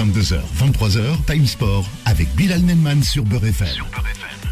22h, 23h, Time Sport avec Bilal Nenman sur Beurre FM.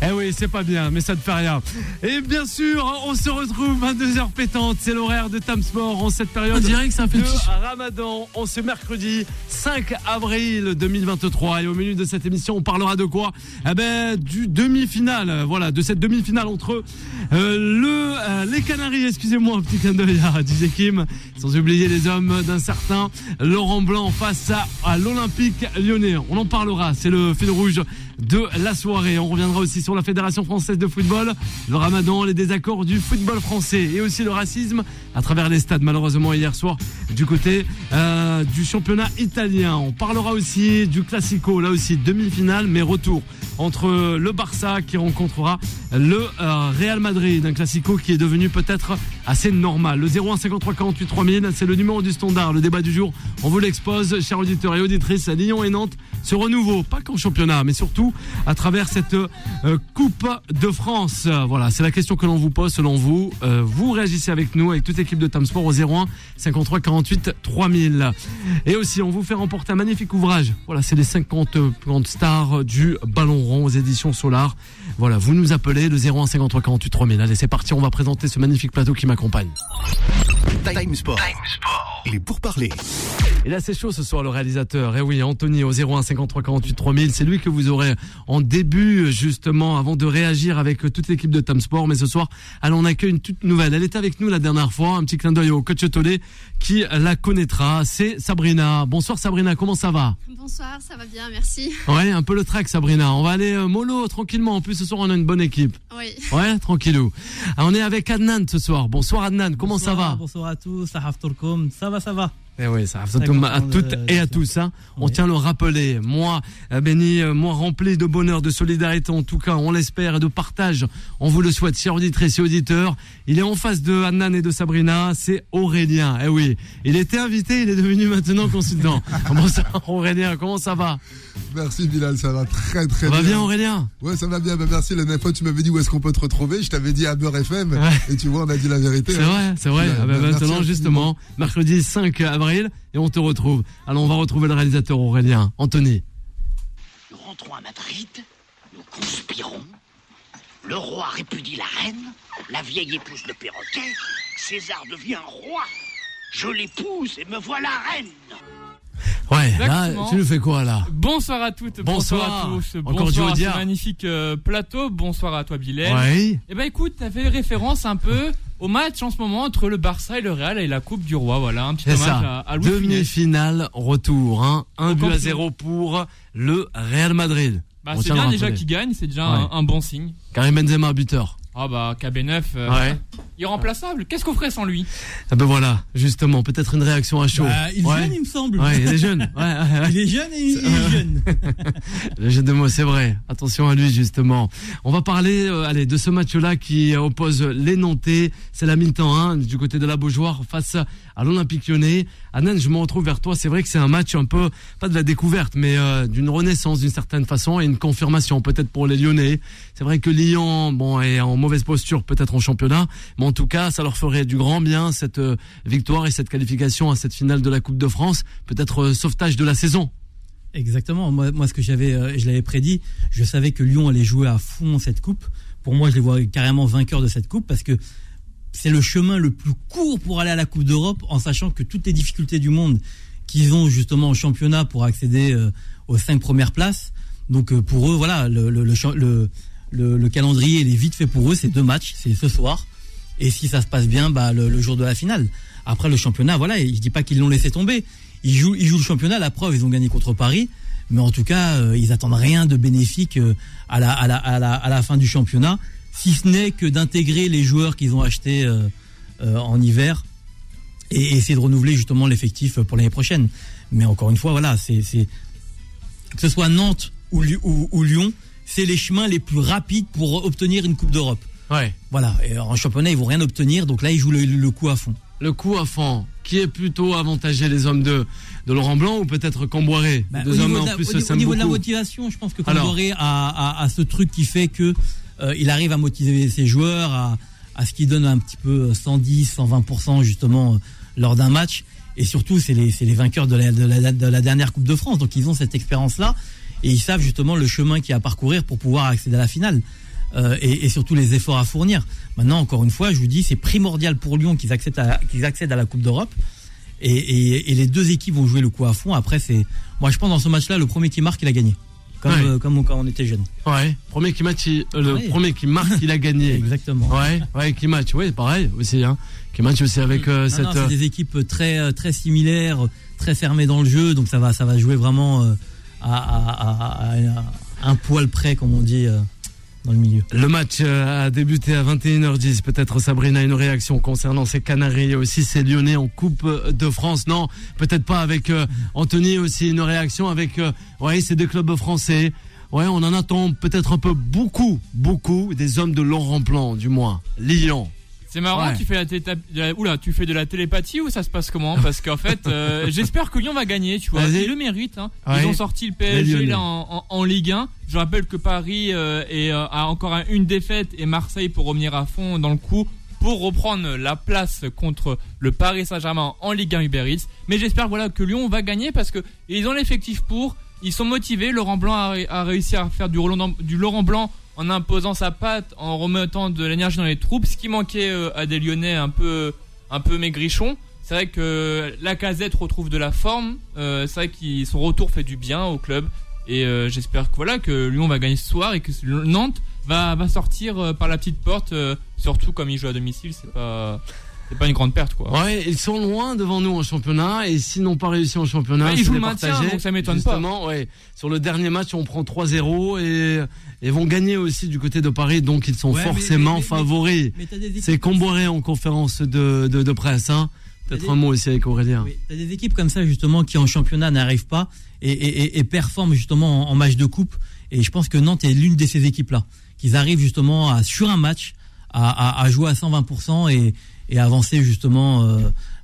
Eh oui, c'est pas bien, mais ça ne fait rien. Et bien sûr, on se retrouve 22h pétante, c'est l'horaire de Tam Sport en cette période On dirait que c'est un de. Ramadan, en ce mercredi 5 avril 2023. Et au milieu de cette émission, on parlera de quoi? Eh ben, du demi-finale, voilà, de cette demi-finale entre euh, le, euh, les Canaries, excusez-moi, un petit clin d'œil à DJ Kim, sans oublier les hommes d'un certain Laurent Blanc face à, à l'Olympique lyonnais. On en parlera, c'est le fil rouge de la soirée. On reviendra aussi sur la Fédération française de football, le ramadan, les désaccords du football français et aussi le racisme à travers les stades, malheureusement, hier soir, du côté euh, du championnat italien. On parlera aussi du Classico, là aussi, demi-finale, mais retour entre le Barça qui rencontrera le euh, Real Madrid, un Classico qui est devenu peut-être assez normal. Le 01 53 48 3000, c'est le numéro du standard, le débat du jour. On vous l'expose, chers auditeurs et auditrices, Lyon et Nantes se renouveau, pas qu'en championnat, mais surtout à travers cette euh, Coupe de France. Voilà, c'est la question que l'on vous pose selon vous. Euh, vous réagissez avec nous, avec toute l'équipe de Tam Sport au 01 53 48 3000. Et aussi, on vous fait remporter un magnifique ouvrage. Voilà, c'est les 50 plus grandes stars du Ballon Rond aux éditions Solar. Voilà, vous nous appelez le 01 53 48 3000. Allez, c'est parti, on va présenter ce magnifique plateau qui m'accompagne. Time Sport. Les pourparlers. Et là, c'est chaud ce soir, le réalisateur. Et oui, Anthony au 01 53 48 3000. C'est lui que vous aurez en début, justement, avant de réagir avec toute l'équipe de Tam Sport. Mais ce soir, allons, on accueille une toute nouvelle. Elle était avec nous la dernière fois. Un petit clin d'œil au coach Tolé qui la connaîtra. C'est Sabrina. Bonsoir Sabrina, comment ça va? Bonsoir, ça va bien, merci. Ouais, un peu le track Sabrina. On va aller euh, mollo, tranquillement. En plus, ce soir, on a une bonne équipe. Oui, Ouais, tranquillou. Ah, On est avec Adnan ce soir. Bonsoir Adnan, comment ça va? Bonsoir à tous. Ça va, ça va. Eh oui, ça à toutes de- et à tous. Hein. On Oui. tient à le rappeler. Moi, euh, béni, euh, moi rempli de bonheur, de solidarité, en tout cas, on l'espère, et de partage. On vous le souhaite, chers auditrices et auditeurs. Il est en face de Annan et de Sabrina. C'est Aurélien. Eh oui, il était invité, il est devenu maintenant consultant. Bonsoir Aurélien, comment ça va? Merci Bilal, ça va très très Ça va bien. bien Aurélien? Ouais, ça va bien. Bah, merci. La dernière fois, tu m'avais dit où est-ce qu'on peut te retrouver. Je t'avais dit à Beurre FM. Ouais. Et tu vois, on a dit la vérité. C'est hein. vrai, c'est vrai. Ah bah, bah, maintenant, infiniment. justement, mercredi 5 avril, et on te retrouve. Alors, on va retrouver le réalisateur Aurélien. Anthony. Nous rentrons à Madrid, nous conspirons. Le roi répudie la reine, la vieille épouse le perroquet, César devient roi. Je l'épouse et me voilà reine. Ouais, Exactement. là, tu nous fais quoi là? Bonsoir à toutes, Bonsoir. bonsoir, à tous, Encore bonsoir du à ce magnifique euh, plateau, bonsoir à toi Bilal. Oui. Eh ben écoute, t'as fait référence un peu au match en ce moment entre le Barça et le Real et la Coupe du Roi, voilà, un petit hommage à, à. Demi-finale, retour. Hein. Un but à zéro pour le Real Madrid. Bah, c'est bien déjà qu'il gagne, c'est déjà Ouais. un, un bon signe. Karim Benzema, buteur. Ah bah KB9, euh, Ouais. Irremplaçable. Qu'est-ce qu'on ferait sans lui? Ah ben voilà, justement, peut-être une réaction à chaud. Bah, il est ouais. jeune, il me semble. Ouais, il est jeune. Ouais, ouais, ouais. Il est jeune et il est jeune. Le jeu de mots, c'est vrai. Attention à lui, justement. On va parler euh, allez, de ce match-là qui oppose les Nantais. C'est la mi-temps hein, du côté de la Beaujoire face à l'Olympique lyonnais. Anan, je me retrouve vers toi. C'est vrai que c'est un match un peu, pas de la découverte, mais euh, d'une renaissance d'une certaine façon et une confirmation peut-être pour les Lyonnais. C'est vrai que Lyon, bon, est en mauvaise posture peut-être en championnat, mais en tout cas, ça leur ferait du grand bien cette euh, victoire et cette qualification à cette finale de la Coupe de France. Peut-être euh, sauvetage de la saison. Exactement. Moi, moi, ce que j'avais, euh, je l'avais prédit, je savais que Lyon allait jouer à fond cette coupe. Pour moi, je les vois carrément vainqueurs de cette coupe parce que c'est le chemin le plus court pour aller à la Coupe d'Europe en sachant que toutes les difficultés du monde qu'ils ont justement en championnat pour accéder aux cinq premières places. Donc pour eux, voilà, le, calendrier est vite fait pour eux. C'est deux matchs, c'est ce soir. Et si ça se passe bien, bah, le, jour de la finale. Après le championnat, voilà, je dis pas qu'ils l'ont laissé tomber. Ils jouent, le championnat. La preuve, ils ont gagné contre Paris. Mais en tout cas, euh, ils attendent rien de bénéfique euh, à la, fin du championnat, si ce n'est que d'intégrer les joueurs qu'ils ont achetés euh, en hiver et essayer de renouveler justement l'effectif pour l'année prochaine. Mais encore une fois, voilà, c'est que ce soit Nantes ou Lyon, c'est les chemins les plus rapides pour obtenir une Coupe d'Europe. Ouais. Voilà, et en championnat, ils vont rien obtenir, donc là, ils jouent le, le coup à fond. le coup à fond, qui est plutôt avantagé les hommes de, de Laurent Blanc ou peut-être Camboiré? Bah, Deux hommes niveau, en de la, plus au au niveau de la motivation, je pense que Alors. Camboré a, a, a ce truc qui fait que euh, il arrive à motiver ses joueurs, à, à ce qui donne un petit peu 110, 120% justement euh, lors d'un match. et surtout c'est les, les vainqueurs de la, de, la, de la dernière Coupe de France, donc ils ont cette expérience-là et ils savent justement le chemin qu'il y a à parcourir pour pouvoir accéder à la finale. Euh, et, et surtout les efforts à fournir. Maintenant, encore une fois, je vous dis, c'est primordial pour Lyon qu'ils accèdent à, qu'ils accèdent à la Coupe d'Europe. Et, et, et les deux équipes vont jouer le coup à fond. Après, c'est, moi, je pense dans ce match-là, le premier qui marque, il a gagné. Comme, Ouais. euh, comme quand on était jeune. Ouais. Premier qui match, il- euh, le premier qui marque, il a gagné. Exactement. Ouais, ouais, qui match, oui, pareil aussi, hein. Qui match aussi avec euh, Non, cette. non, c'est des équipes très très similaires, très fermées dans le jeu, donc ça va ça va jouer vraiment à, à- à- à- à un poil près, comme on dit le match euh, a débuté à 21h10. Peut-être Sabrina une réaction concernant ces Canaries et aussi ces Lyonnais en Coupe de France. Non, peut-être pas avec euh, Anthony aussi une réaction avec. euh, ouais, c'est des clubs français. Ouais, on en attend peut-être un peu beaucoup, beaucoup des hommes de Laurent Blanc, du moins. Lyon. C'est marrant, Ouais. tu fais la, la- oula, tu fais de la télépathie ou ça se passe comment Parce qu'en fait, euh, j'espère que Lyon va gagner, tu vois. Vas-y. Ils le méritent. Hein. Ouais. Ils ont sorti le PSG là en, en- en Ligue 1. Je rappelle que Paris euh, est, euh, a encore un- une défaite et Marseille pour revenir à fond dans le coup pour reprendre la place contre le Paris Saint-Germain en Ligue 1 Uber Eats. Mais j'espère voilà que Lyon va gagner parce que ils ont l'effectif pour. Ils sont motivés. Laurent Blanc a, a réussi à faire du, Roland- du Laurent Blanc en imposant sa patte, en remettant de l'énergie dans les troupes. Ce qui manquait euh, à des Lyonnais un peu, un peu maigrichons. C'est vrai que la casette retrouve de la forme. Euh, c'est vrai que son retour fait du bien au club. Et euh, j'espère que voilà que Lyon va gagner ce soir et que Nantes va, va sortir euh, par la petite porte. euh, surtout comme il joue à domicile, c'est pas c'est pas une grande perte quoi. Ouais, ils sont loin devant nous en championnat et s'ils n'ont pas réussi en championnat, Ouais, ils jouent le maintien, donc ça m'étonne pas. Justement, ouais. Sur le dernier match, on prend 3-0 et, et vont gagner aussi du côté de Paris, donc ils sont Ouais, forcément mais- mais- favoris. C'est Comboiré en conférence de, de, de presse, hein. Peut-être un mot aussi avec Aurélien. Oui, t'as des équipes comme ça justement qui en championnat n'arrivent pas et, et, et- et performent justement en, en match de coupe. Et je pense que Nantes est l'une de ces équipes-là, qu'ils arrivent justement à, sur un match à, à, à jouer à 120% et, et avancer justement. euh,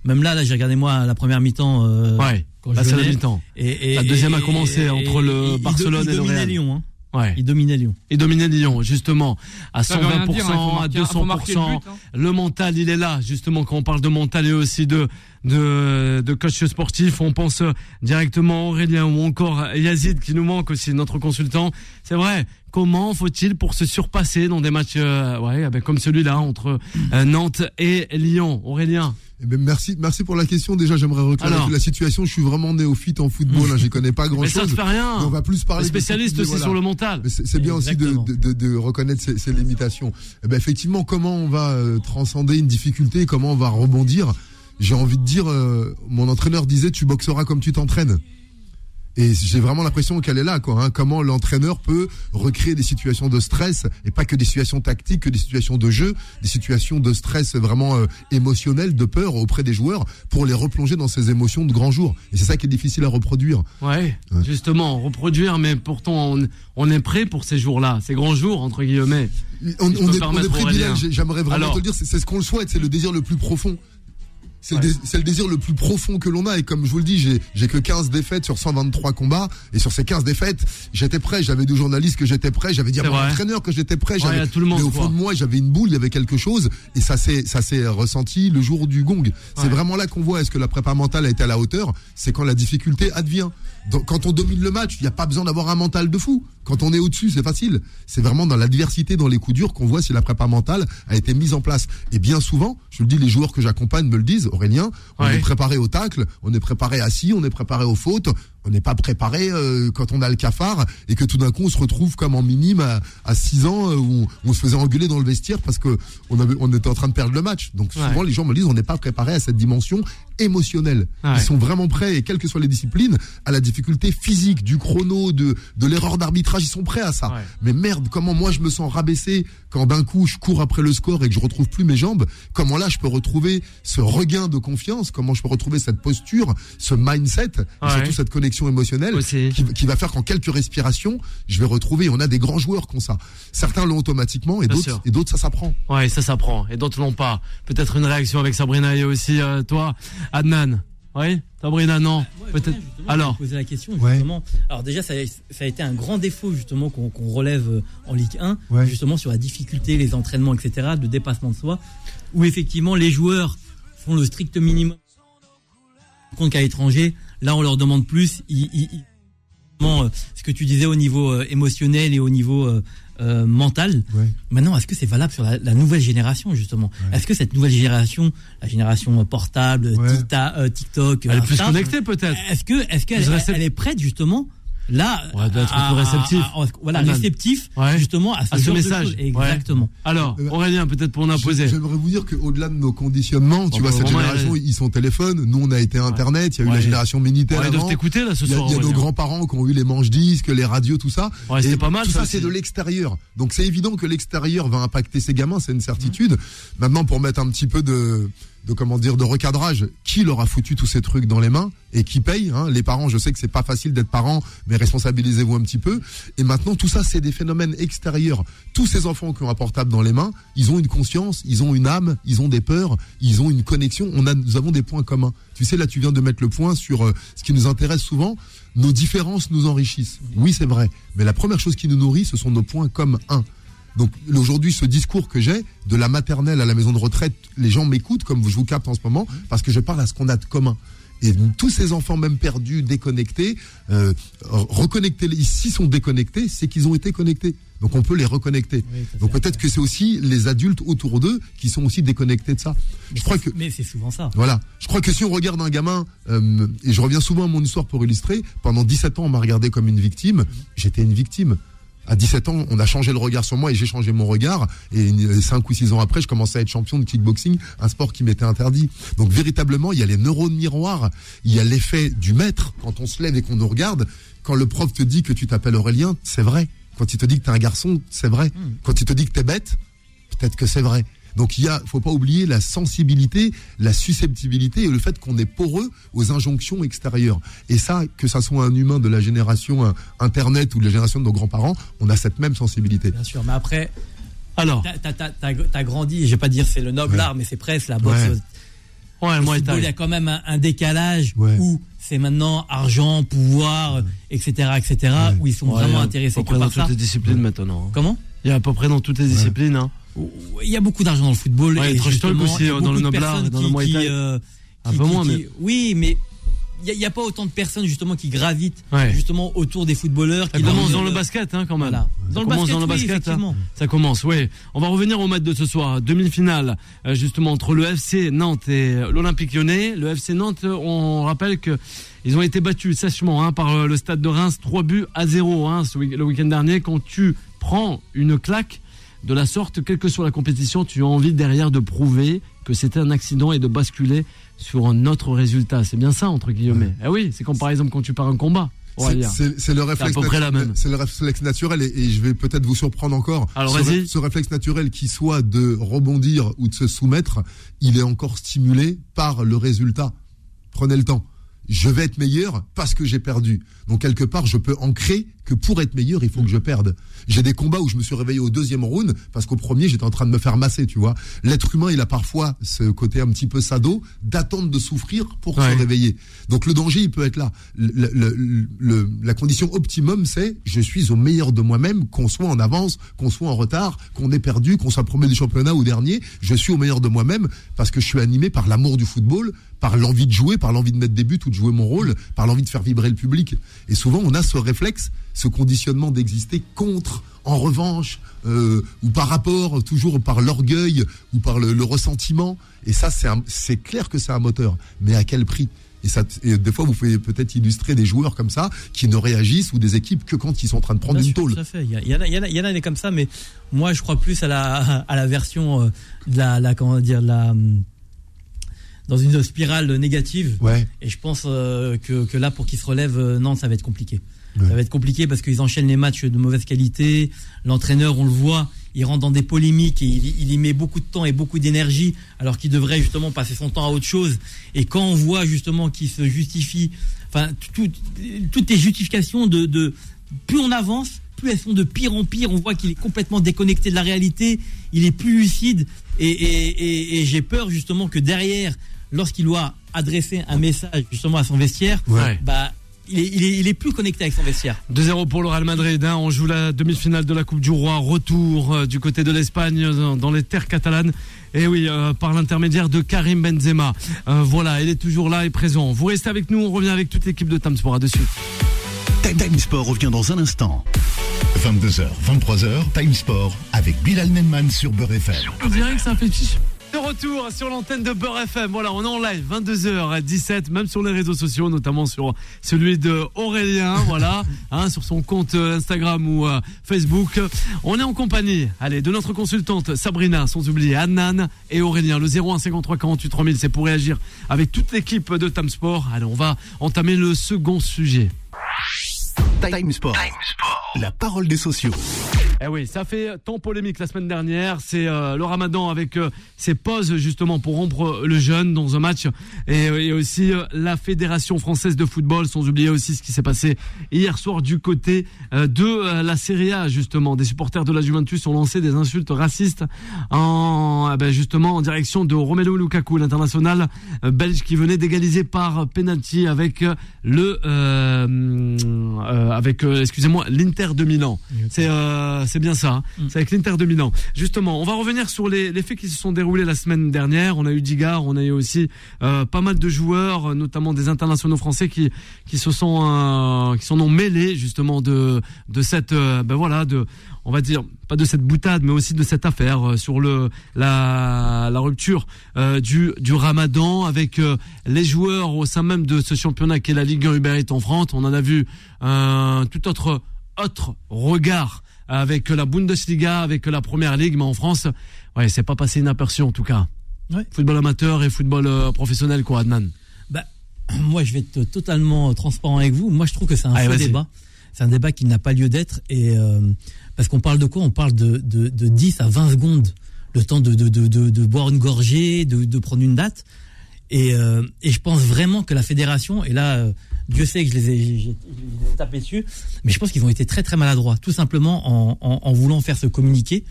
même là, là j'ai regardé moi la première mi-temps. euh, Ouais, quand la je venais. mi-temps. Et, et- La deuxième a commencé et- entre le il- il- Barcelone il et le dominait Real. Lyon. Hein. Ouais. Il dominait Lyon. Et dominer Lyon, justement, à Ça veut rien 120%, dire, hein, il à marquer- faut marquer le 200%. but, hein. Le mental, il est là, justement, quand on parle de mental et aussi de, de, de coach sportif, on pense directement à Aurélien ou encore à Yazid qui nous manque aussi, notre consultant. C'est vrai. Comment faut-il pour se surpasser dans des matchs, euh, ouais, ben, comme celui-là entre euh, Nantes et Lyon? Aurélien. Eh ben, merci, merci pour la question. Déjà, j'aimerais reclarifier Alors. la situation. Je suis vraiment néophyte en football. Hein, J'y connais pas grand Mais ça chose. ne fait rien. on va plus parler. Les de spécialistes aussi sur le mental. C'est bien aussi de, reconnaître ses, ses limitations. Eh ben, effectivement, comment on va euh, transcender une difficulté, comment on va rebondir? J'ai envie de dire, euh, mon entraîneur disait, tu boxeras comme tu t'entraînes. Et j'ai vraiment l'impression qu'elle est là, quoi. Hein, comment l'entraîneur peut recréer des situations de stress et pas que des situations tactiques, que des situations de jeu, des situations de stress vraiment euh, émotionnel, de peur auprès des joueurs pour les replonger dans ces émotions de grand jour. Et c'est ça qui est difficile à reproduire. Ouais, Ouais. justement, reproduire, mais pourtant on, on est prêt pour ces jours-là, ces grands jours, entre guillemets. On, Si est, on est j'aimerais vraiment Alors. te le dire, c'est ce qu'on le souhaite, c'est le désir le plus profond. C'est le, désir le plus profond que l'on a et comme je vous le dis, j'ai j'ai que 15 défaites sur 123 combats et sur ces 15 défaites, j'étais prêt, j'avais des journalistes que j'étais prêt, j'avais dit à mon entraîneur que j'étais prêt, Ouais, j'avais a tout le monde, mais au quoi. fond de moi, j'avais une boule, il y avait quelque chose et ça s'est ça s'est ressenti le jour du gong. C'est Ouais. vraiment là qu'on voit est-ce que la prépa mentale a été à la hauteur, c'est quand la difficulté advient. Quand on domine le match, il n'y a pas besoin d'avoir un mental de fou. Quand on est au-dessus, c'est facile. C'est vraiment dans l'adversité, dans les coups durs qu'on voit si la prépa mentale a été mise en place. Et bien souvent, je le dis, les joueurs que j'accompagne me le disent, Aurélien, on Ouais. est préparé au tacle, on est préparé assis, on est préparé aux fautes, on n'est pas préparé euh, quand on a le cafard et que tout d'un coup on se retrouve comme en minime à, à 6 ans euh, où on, on se faisait engueuler dans le vestiaire parce que on, avait, on était en train de perdre le match. Donc souvent Ouais. les gens me disent on n'est pas préparé à cette dimension émotionnelle. Ouais. Ils sont vraiment prêts et quelles que soient les disciplines à la difficulté physique du chrono de de l'erreur d'arbitrage ils sont prêts à ça. Ouais. Mais merde comment moi je me sens rabaissé quand d'un coup je cours après le score et que je retrouve plus mes jambes. Comment là je peux retrouver ce regain de confiance? Comment je peux retrouver cette posture, ce mindset, et surtout cette connexion émotionnelle qui, qui va faire qu'en quelques respirations, je vais retrouver. On a des grands joueurs qui ont ça. Certains l'ont automatiquement et d'autres et d'autres ça s'apprend. Ouais, ça s'apprend. Et d'autres l'ont pas. Peut-être une réaction avec Sabrina et aussi euh, toi, Adnan. Oui, Sabrina, non. Peut-être. Alors. poser la question Ouais. justement. Alors déjà, ça, ça a été un grand défaut justement qu'on relève euh, en Ligue 1, Ouais. justement sur la difficulté, les entraînements, etc., de dépassement de soi, où effectivement les joueurs font le strict minimum compte qu'à l'étranger, là on leur demande plus. Ils, ils- ils- vraiment, euh, ce que tu disais au niveau euh, émotionnel et au niveau euh, euh, mental. Ouais. Maintenant, est-ce que c'est valable sur la, la nouvelle génération justement Est-ce que cette nouvelle génération, la génération euh, portable, Ouais. Euh, TikTok, Elle est plus connectée peut-être. est-ce que est-ce qu'elle est prête justement là doit être à- à- à- voilà réceptif Ouais. justement à ce, À message. choses. Ouais. exactement Alors, Euh, Aurélien, peut-être pour en imposer. J'aimerais vous dire qu'au-delà de nos conditionnements, tu vois, cette vraiment, génération, ils sont téléphone. Nous, on a été Internet. Il y a eu Ouais. la génération Minitel Ouais, ils doivent t'écouter là ce Il y a, soir. il y a nos grands-parents qui ont eu les manches disques, les radios, tout ça. Et pas mal, Tout ça ça, c'est de l'extérieur. Donc c'est évident que l'extérieur va impacter ces gamins, c'est une certitude. Maintenant, pour mettre un petit peu de, de comment dire, de recadrage, qui leur a foutu tous ces trucs dans les mains et qui paye hein? Les parents, je sais que c'est pas facile d'être parent, mais responsabilisez-vous un petit peu. Et maintenant, tout ça, c'est des phénomènes extérieurs. Tous ces enfants qui ont un portable dans les mains, ils ont une conscience, ils ont une âme, ils ont des peurs, ils ont une connexion. On a, nous avons des points communs. Tu sais, là, tu viens de mettre le point sur euh, ce qui nous intéresse souvent. Nos différences nous enrichissent. Oui, c'est vrai. Mais la première chose qui nous nourrit, ce sont nos points comme un. Donc aujourd'hui, ce discours que j'ai, de la maternelle à la maison de retraite, les gens m'écoutent comme je vous capte en ce moment, parce que je parle à ce qu'on a de commun. Et tous ces enfants, même perdus, déconnectés, euh, reconnectés, s'ils sont déconnectés, c'est qu'ils ont été connectés. Donc on peut les reconnecter. Oui, Donc peut-être que c'est aussi les adultes autour d'eux qui sont aussi déconnectés de ça. Mais Je crois c'est- que mais c'est souvent ça voilà. Je crois que si on regarde un gamin, euh, et je reviens souvent à mon histoire pour illustrer, pendant 17 ans, on m'a regardé comme une victime. J'étais une victime. À 17 ans, on a changé le regard sur moi et j'ai changé mon regard. Et 5 ou 6 ans après, je commençais à être champion de kickboxing, un sport qui m'était interdit. Donc véritablement, il y a les neurones miroirs, il y a l'effet du maître quand on se lève et qu'on nous regarde. Quand le prof te dit que tu t'appelles Aurélien, c'est vrai. Quand il te dit que t'es un garçon, c'est vrai. Quand il te dit que t'es bête, peut-être que c'est vrai. Donc il y a, faut pas oublier la sensibilité, la susceptibilité et le fait qu'on est poreux aux injonctions extérieures. Et ça, que ça soit un humain de la génération euh, Internet ou de la génération de nos grands-parents, on a cette même sensibilité. bien sûr mais après Alors, t'as- grandi je vais pas dire c'est le noble Ouais. art mais c'est presque la boxe Ouais. ouais, Le moi, football, il y a quand même un, un décalage Ouais. où c'est maintenant argent, pouvoir, etc., etc., où ils sont vraiment intéressés que dans par ça. toutes les disciplines maintenant. hein. Comment? Il y a à peu près dans toutes les disciplines. Hein. Il y a beaucoup d'argent dans le football. Ouais, et justement, aussi, il y a euh, dans le personnes dans le qui- euh, Un peu moins, mais- Oui, mais il n'y a, pas autant de personnes justement qui gravitent Ouais. justement autour des footballeurs. Ça qui commence dans le basket, hein, quand même. Voilà. Ça Dans le basket, dans le basket, hein. effectivement. Ça commence, oui. On va revenir au match de ce soir. Demi-finale, euh, justement, entre le FC Nantes et l'Olympique lyonnais. Le FC Nantes, on rappelle que ils ont été battus sèchement hein, par euh, le stade de Reims, 3 buts à 0 hein, le week-end dernier. Quand tu prends une claque de la sorte, quelle que soit la compétition, tu as envie derrière de prouver que c'était un accident et de basculer sur un autre résultat. C'est bien ça, entre guillemets. Eh oui, c'est comme par exemple quand tu pars un combat. C'est- le réflexe. à peu près la natu- même. C'est le réflexe naturel et, et je vais peut-être vous surprendre encore. Alors, ce, ce réflexe naturel qui soit de rebondir ou de se soumettre, il est encore stimulé par le résultat. Prenez le temps. Je vais être meilleur parce que j'ai perdu. Donc quelque part, je peux ancrer que pour être meilleur, il faut que je perde. J'ai des combats où je me suis réveillé au deuxième round parce qu'au premier, j'étais en train de me faire masser, tu vois. L'être humain, il a parfois ce côté un petit peu sado d'attendre de souffrir pour Ouais. se réveiller. Donc le danger, il peut être là. Le- le- le- la condition optimum, c'est je suis au meilleur de moi-même, qu'on soit en avance, qu'on soit en retard, qu'on ait perdu, qu'on soit premier du championnat ou dernier. Je suis au meilleur de moi-même parce que je suis animé par l'amour du football, par l'envie de jouer, par l'envie de mettre des buts ou de jouer mon rôle, par l'envie de faire vibrer le public. Et souvent, on a ce réflexe, ce conditionnement d'exister contre, en revanche, euh, ou par rapport, toujours par l'orgueil ou par le, le ressentiment. Et ça, c'est clair que c'est un moteur. Mais à quel prix? Et, ça, et des fois, vous pouvez peut-être illustrer des joueurs comme ça qui ne réagissent ou des équipes que quand ils sont en train de prendre Bien une sûr, tôle. tout à fait. Il y, a- il y en a, il y en a- il y en a des comme ça, mais moi je crois plus à la, à la version euh, de la, la- comment dire, la, hum, dans une spirale négative. Ouais. Et je pense euh, que, que là, pour qu'ils se relèvent, euh, non, ça va être compliqué. Ouais. Ça va être compliqué parce qu'ils enchaînent les matchs de mauvaise qualité. L'entraîneur, on le voit, il rentre dans des polémiques et il, il y met beaucoup de temps et beaucoup d'énergie alors qu'il devrait justement passer son temps à autre chose. Et quand on voit justement qu'il se justifie, enfin, tout- toutes les justifications de, de plus on avance, plus elles sont de pire en pire. On voit qu'il est complètement déconnecté de la réalité. Il est plus lucide. Et, et- et- et j'ai peur justement que derrière, lorsqu'il doit adresser un message justement à son vestiaire, Ouais. bah il est, il est, il est plus connecté avec son vestiaire. 2-0 pour le Real Madrid. hein. On joue la demi-finale de la Coupe du Roi. Retour euh, du côté de l'Espagne dans les terres catalanes. Et oui, euh, par l'intermédiaire de Karim Benzema. Euh, voilà, il est toujours là et présent. Vous restez avec nous. On revient avec toute l'équipe de Tam Sport. À dessus. Time Sport revient dans un instant. 22h, 23h, Time Sport avec Bilal Nenman sur Beurre FM. On dirait que ça fait chiche. De retour sur l'antenne de Beurre FM. Voilà, on est en live 22h17, même sur les réseaux sociaux, notamment sur celui de Aurélien, voilà, hein, sur son compte Instagram ou euh, Facebook. On est en compagnie, allez, de notre consultante Sabrina, sans oublier Annan et Aurélien. Le 01 53 48 3000, c'est pour réagir avec toute l'équipe de Tam Sport. Allez, on va entamer le second sujet. Time Sport. La parole des sociaux. Eh oui, ça fait tant polémique la semaine dernière. C'est euh, le Ramadan avec euh, ses pauses justement pour rompre le jeûne dans un match et, euh, et aussi euh, la Fédération française de football. Sans oublier aussi ce qui s'est passé hier soir du côté euh, de euh, la Serie A justement. Des supporters de la Juventus ont lancé des insultes racistes en eh ben, justement en direction de Romelu Lukaku, l'international euh, belge qui venait d'égaliser par penalty avec euh, le euh, avec euh, excusez-moi l'Inter de Milan. C'est euh, c'est bien ça. hein. C'est avec l'Inter de Milan. Justement, on va revenir sur les, les faits qui se sont déroulés la semaine dernière. On a eu Digard, on a eu aussi pas mal de joueurs, notamment des internationaux français qui qui se sont qui s'en ont mêlés justement de de cette ben voilà de on va dire pas de cette boutade mais aussi de cette affaire euh, sur le la la rupture euh, du du Ramadan avec euh, les joueurs au sein même de ce championnat qui est la Ligue 1 Uber Eats en France. On en a vu un tout autre autre regard avec la Bundesliga, avec la Première Ligue, mais en France, ouais, c'est pas passé inaperçu en tout cas. Ouais. Football amateur et football euh, professionnel, quoi, Adnan. Bah, moi, je vais être totalement transparent avec vous. Moi, je trouve que c'est un Allez, faux débat. C'est un débat qui n'a pas lieu d'être. Et euh, parce qu'on parle de quoi? On parle de, de, de 10 à 20 secondes, le temps de, de, de, boire une gorgée, de, de prendre une date. Et, euh, et je pense vraiment que la fédération, et là, euh, Dieu sait que je les ai, j'ai- je les ai tapés dessus, mais je pense qu'ils ont été très très maladroits, tout simplement en, en, en voulant faire ce communiqué.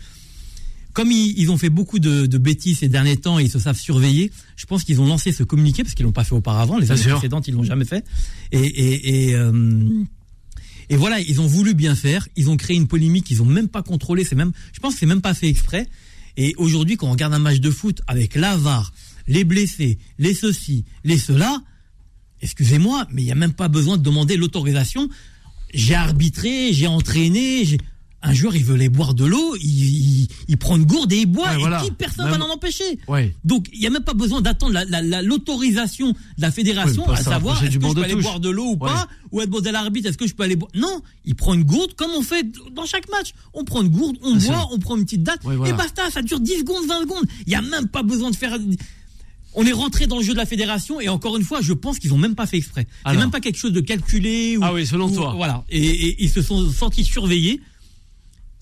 Comme ils, ils ont fait beaucoup de, de bêtises ces derniers temps et ils se savent surveiller, je pense qu'ils ont lancé ce communiqué parce qu'ils l'ont pas fait auparavant. Les années précédentes, ils l'ont jamais fait. Et, et, et, euh, et voilà, ils ont voulu bien faire. Ils ont créé une polémique. Ils ont même pas contrôlé. C'est même, je pense que c'est même pas fait exprès. Et aujourd'hui, quand on regarde un match de foot avec l'avare, les blessés, les ceci, les cela, excusez-moi, mais il n'y a même pas besoin de demander l'autorisation. J'ai arbitré, j'ai entraîné, j'ai... Un joueur, il veut aller boire de l'eau, il, il, il prend une gourde et il boit, Ouais, et voilà. qui personne Même- va l'en empêcher. Ouais. Donc, il n'y a même pas besoin d'attendre la- la- la- l'autorisation de la fédération Ouais, à savoir est-ce que je peux aller touche. boire de l'eau ou pas, ou être demander à l'arbitre est-ce que je peux aller boire? Non, il prend une gourde comme on fait dans chaque match. On prend une gourde, on Bien boit, sûr. on prend une petite date, voilà. et basta, ça dure 10 secondes, 20 secondes. Il n'y a même pas besoin de faire. On est rentré dans le jeu de la fédération et encore une fois, je pense qu'ils ont même pas fait exprès. C'est même pas quelque chose de calculé. Ou, Ah oui, selon ou- toi. Voilà. Et, et ils se sont sentis surveillés.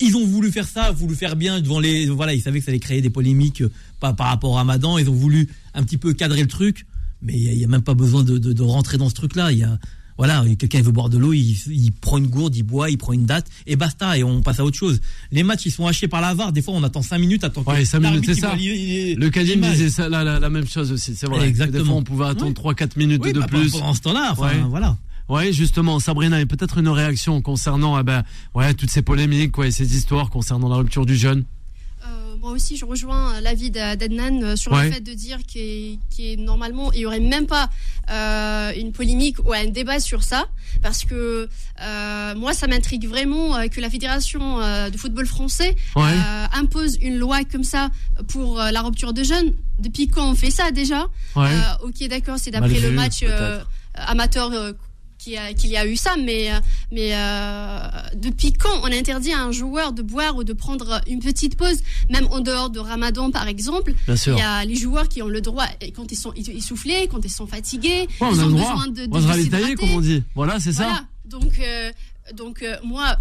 Ils ont voulu faire ça, voulu faire bien devant les. Voilà, ils savaient que ça allait créer des polémiques euh, par, par rapport au Ramadan. Ils ont voulu un petit peu cadrer le truc, mais il n'y a, même pas besoin de, de- de rentrer dans ce truc-là. Il y a. Voilà, quelqu'un veut boire de l'eau, il, il prend une gourde, il boit, il prend une date, et basta, et on passe à autre chose. Les matchs, ils sont hachés par la VAR. Des fois, on attend 5 minutes, attend Ouais, cinq minutes, l'arbitre, c'est ça. Le Kadim disait ça, la, la, la même chose aussi, c'est vrai. Exactement. Des fois, on pouvait attendre Ouais. 3-4 minutes Oui, de bah, plus. Pendant ce temps-là, enfin, Ouais. voilà. Ouais, justement, Sabrina, et peut-être une réaction concernant eh ben, ouais, toutes ces polémiques, ouais, ces histoires concernant la rupture du jeûne. Euh, moi aussi, je rejoins l'avis d'A- d'Adnan euh, sur Ouais. le fait de dire qu'il normalement, il y aurait même pas euh, une polémique ou un débat sur ça, parce que euh, moi, ça m'intrigue vraiment euh, que la fédération euh, de football français Ouais. euh, impose une loi comme ça pour euh, la rupture de jeunes. Depuis quand on fait ça déjà? Ouais. Euh, Ok, d'accord, c'est d'après le match euh, amateur qu'il y a eu ça, mais, euh, mais euh, depuis quand on interdit à un joueur de boire ou de prendre une petite pause, même en dehors de Ramadan par exemple? Bien sûr. Il y a les joueurs qui ont le droit, quand ils sont essoufflés, quand ils sont fatigués, Ouais, on ils a ont le droit. besoin de, de on se comme on dit. Voilà, c'est ça. Donc, euh, donc euh, moi,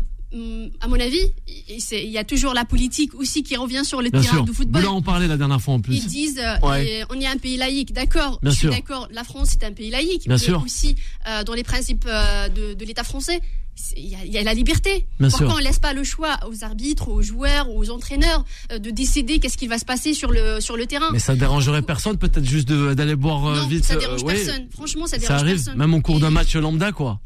à mon avis, il y a toujours la politique aussi qui revient sur le Bien terrain sûr. de football. Vous en parlé la dernière fois en Ils plus. disent, euh, Ouais. on est un pays laïque, d'accord. Bien je suis d'accord. La France est un pays laïque, Bien mais sûr. aussi euh, dans les principes euh, de, de l'État français, il y, a- il y a la liberté. Bien Pourquoi sûr. on laisse pas le choix aux arbitres, aux joueurs, aux entraîneurs euh, de décider qu'est-ce qui va se passer sur le sur le terrain? Mais ça dérangerait personne, peut-être juste d'aller boire euh, Non, vite. ça euh, dérange ouais. personne. Franchement, ça Ça dérange arrive, personne. même au cours d'un match lambda, quoi.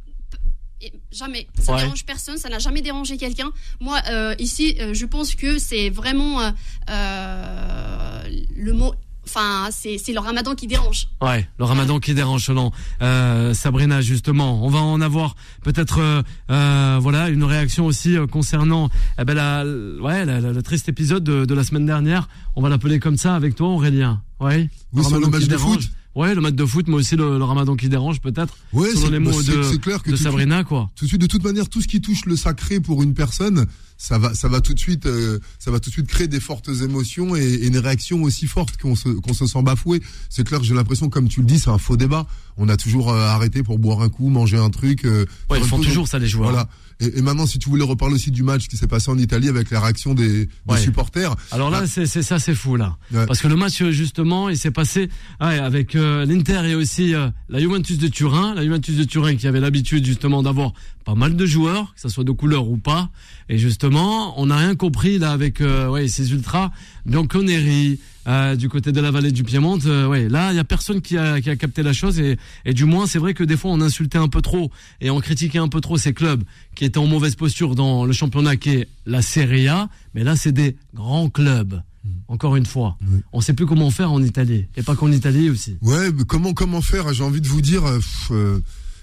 Et jamais. Ça Ouais. dérange personne, ça n'a jamais dérangé quelqu'un. Moi, euh, ici, euh, je pense que c'est vraiment euh, euh, le mot. Enfin, c'est c'est le ramadan qui dérange. Ouais, le ramadan qui dérange selon euh, Sabrina justement. On va en avoir peut-être euh, euh, voilà une réaction aussi euh, concernant eh ben, la, ouais, la, la- le triste épisode de, de la semaine dernière. On va l'appeler comme ça avec toi Aurélien. Ouais. Oui, sur le ramadan match qui de dérange. foot. Ouais, le match de foot, mais aussi le, le ramadan qui dérange peut-être. Ouais, c'est- les mots de, clair que de Sabrina quoi. Tout de suite, de toute manière, tout ce qui touche le sacré pour une personne, ça va, ça va tout de suite, euh, ça va tout de suite créer des fortes émotions et, et une réaction aussi forte qu'on se, qu'on se sent bafoué. C'est clair que j'ai l'impression, comme tu le dis, c'est un faux débat. On a toujours euh, arrêté pour boire un coup, manger un truc. euh, Ouais, ils font toujours ça les joueurs. Voilà. Et, et maintenant, si tu voulais reparler aussi du match qui s'est passé en Italie avec la réaction des, supporters. Alors là, c'est c'est ça, c'est fou là, Ouais. parce que le match euh, justement, il s'est passé ouais, avec euh, l'Inter et aussi euh, la Juventus de Turin, la Juventus de Turin qui avait l'habitude justement d'avoir pas mal de joueurs, que ça soit de couleur ou pas, et justement, on n'a rien compris là avec euh, ouais ces ultras, Bianconeri. Euh, du côté de la vallée du Piémont, euh, ouais, là il y a personne qui a, qui a capté la chose et, et du moins c'est vrai que des fois on insultait un peu trop et on critiquait un peu trop ces clubs qui étaient en mauvaise posture dans le championnat qui est la Serie A, mais là c'est des grands clubs. Encore une fois, Oui. on sait plus comment faire en Italie et pas qu'en Italie aussi. Ouais, mais comment comment faire J'ai envie de vous dire euh, pff, euh,